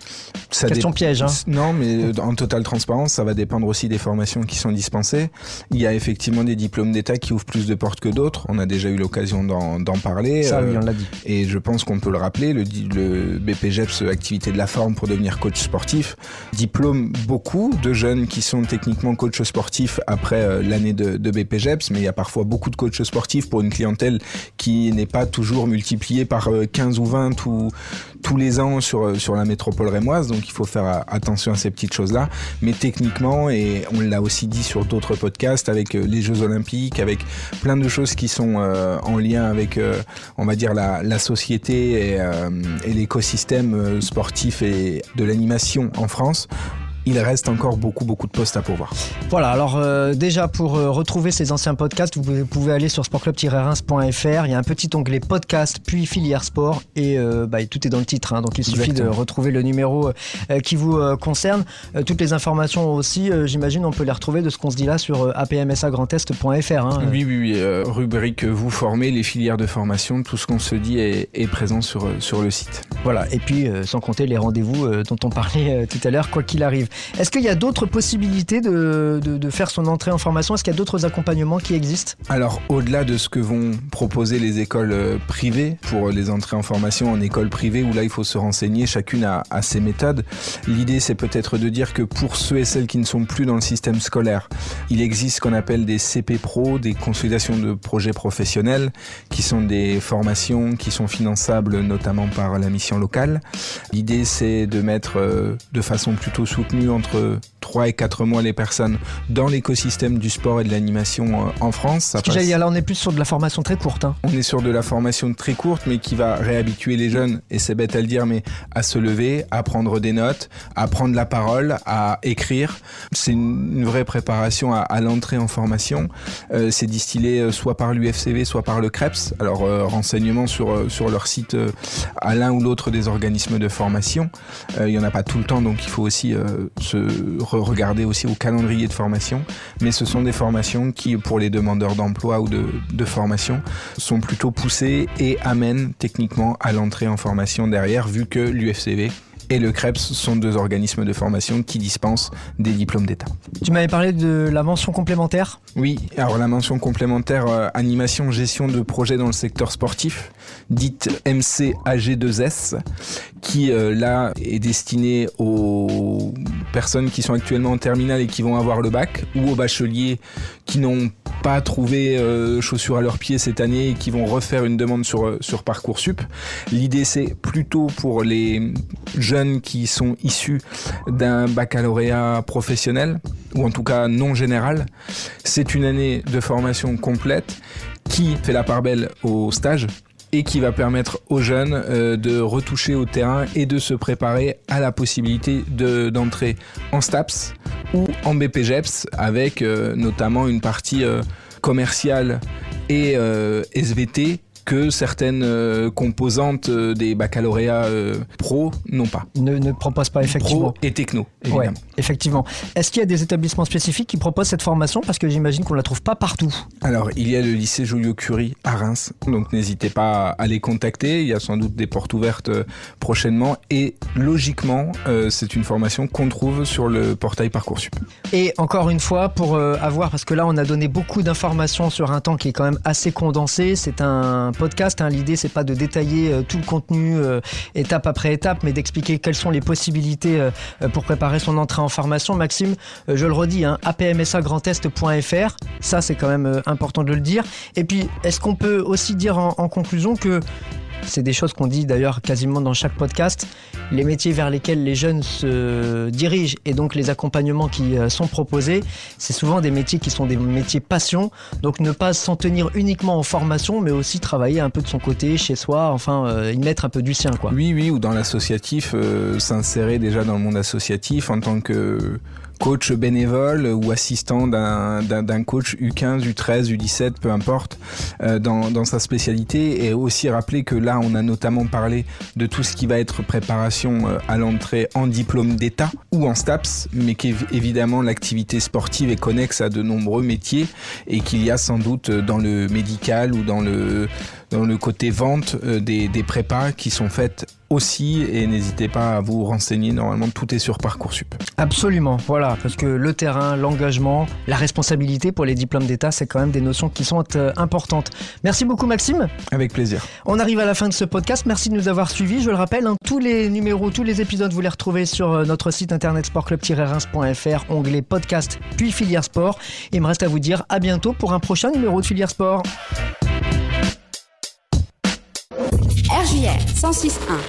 Ça Question piège. Hein. Non, mais en totale transparence, ça va dépendre aussi des formations qui sont dispensées. Il y a effectivement des diplômes d'État qui ouvrent plus de portes que d'autres. On a déjà eu l'occasion d'en parler. Ça, oui, on l'a dit. Et je pense qu'on peut le rappeler, le, le BPGEPS, activité de la forme pour devenir coach sportif, diplôme beaucoup de jeunes qui sont techniquement coachs sportifs après euh, l'année de, de BPGEPS, mais il y a parfois beaucoup de coachs sportifs pour une clientèle qui n'est pas toujours multipliée par 15 euh, ou 20 ou tous les ans sur, euh, sur la métropole rémoise, donc il faut faire attention à ces petites choses-là. Mais techniquement, et on l'a aussi dit sur d'autres podcasts, avec les Jeux Olympiques, avec plein de choses qui sont en lien avec, on va dire, la, société et l'écosystème sportif et de l'animation en France, il reste encore beaucoup beaucoup de postes à pourvoir. Voilà, alors euh, déjà pour euh, retrouver ces anciens podcasts, vous pouvez, pouvez aller sur sportclub-reims.fr, il y a un petit onglet podcast puis filière sport et euh, bah, tout est dans le titre, hein, donc il suffit Exactement. de retrouver le numéro qui vous concerne. Toutes les informations aussi, j'imagine, on peut les retrouver de ce qu'on se dit là sur apmsagrandest.fr. Hein. Oui, oui, oui, rubrique vous formez, les filières de formation, tout ce qu'on se dit est, est, présent sur, sur le site. Voilà, et puis sans compter les rendez-vous dont on parlait tout à l'heure, quoi qu'il arrive. Est-ce qu'il y a d'autres possibilités de, de, faire son entrée en formation? Est-ce qu'il y a d'autres accompagnements qui existent? Alors, au-delà de ce que vont proposer les écoles euh, privées pour les entrées en formation en école privée, où là, il faut se renseigner, chacune a, a ses méthodes, l'idée, c'est peut-être de dire que pour ceux et celles qui ne sont plus dans le système scolaire, il existe ce qu'on appelle des CP Pro, des consolidations de projets professionnels, qui sont des formations qui sont finançables notamment par la mission locale. L'idée, c'est de mettre euh, de façon plutôt soutenue entre 3 et 4 mois les personnes dans l'écosystème du sport et de l'animation euh, en France. Ça passe... là on est plus sur de la formation très courte. Hein. On est sur de la formation très courte mais qui va réhabituer les jeunes, et c'est bête à le dire, mais à se lever, à prendre des notes, à prendre la parole, à écrire. C'est une, vraie préparation à, l'entrée en formation. Euh, c'est distillé euh, soit par l'UFCV, soit par le CREPS. Alors renseignements sur, sur leur site à l'un ou l'autre des organismes de formation. il y en a pas tout le temps donc il faut aussi se regarder aussi au calendrier de formation, mais ce sont des formations qui, pour les demandeurs d'emploi ou de, formation, sont plutôt poussées et amènent techniquement à l'entrée en formation derrière, vu que l'UFCV et le CREPS sont deux organismes de formation qui dispensent des diplômes d'État. Tu m'avais parlé de la mention complémentaire Oui, alors la mention complémentaire euh, animation gestion de projets dans le secteur sportif, dite MCAG2S, qui euh, là est destinée aux personnes qui sont actuellement en terminale et qui vont avoir le bac, ou aux bacheliers qui n'ont pas trouvé euh, chaussures à leurs pieds cette année et qui vont refaire une demande sur, sur Parcoursup. L'idée c'est plutôt pour les jeunes qui sont issus d'un baccalauréat professionnel, ou en tout cas non général. C'est une année de formation complète qui fait la part belle au stage et qui va permettre aux jeunes euh, de retoucher au terrain et de se préparer à la possibilité d'entrer en STAPS ou en BPGEPS avec euh, notamment une partie euh, commerciale et SVT que certaines euh, composantes euh, des baccalauréats euh, pro n'ont pas. Ne, ne proposent pas effectivement. Pro et techno, évidemment. effectivement. Est-ce qu'il y a des établissements spécifiques qui proposent cette formation? Parce que j'imagine qu'on ne la trouve pas partout. Alors, il y a le lycée Joliot-Curie à Reims, donc n'hésitez pas à les contacter. Il y a sans doute des portes ouvertes prochainement. Et logiquement, c'est une formation qu'on trouve sur le portail Parcoursup. Et encore une fois, pour avoir, parce que là, on a donné beaucoup d'informations sur un temps qui est quand même assez condensé, c'est un podcast. Hein. L'idée, c'est pas de détailler euh, tout le contenu euh, étape après étape, mais d'expliquer quelles sont les possibilités euh, pour préparer son entrée en formation. Maxime, je le redis, hein, apmsagrandest.fr, ça c'est quand même important de le dire. Et puis, est-ce qu'on peut aussi dire en conclusion que c'est des choses qu'on dit d'ailleurs quasiment dans chaque podcast. Les métiers vers lesquels les jeunes se dirigent et donc les accompagnements qui euh, sont proposés, c'est souvent des métiers qui sont des métiers passion. Donc ne pas s'en tenir uniquement en formation, mais aussi travailler un peu de son côté, chez soi, enfin euh, y mettre un peu du sien. Oui, oui, ou dans l'associatif, euh, s'insérer déjà dans le monde associatif en tant que coach bénévole ou assistant d'un coach U15, U13, U17, peu importe, euh, dans, dans, sa spécialité. Et aussi rappeler que là, on a notamment parlé de tout ce qui va être préparation euh, à l'entrée en diplôme d'État ou en STAPS, mais qu'évidemment l'activité sportive est connexe à de nombreux métiers et qu'il y a sans doute dans le médical ou dans le dans le côté vente euh, des, des prépas qui sont faites aussi et n'hésitez pas à vous renseigner. Normalement, tout est sur Parcoursup. Absolument, voilà, parce que le terrain, l'engagement, la responsabilité pour les diplômes d'État, c'est quand même des notions qui sont euh, importantes. Merci beaucoup, Maxime. Avec plaisir. On arrive à la fin de ce podcast. Merci de nous avoir suivis. Je le rappelle, hein, tous les numéros, tous les épisodes, vous les retrouvez sur euh, notre site internet sportclub-reims.fr, onglet podcast, puis filière sport. Il me reste à vous dire à bientôt pour un prochain numéro de filière sport. RJR 106.1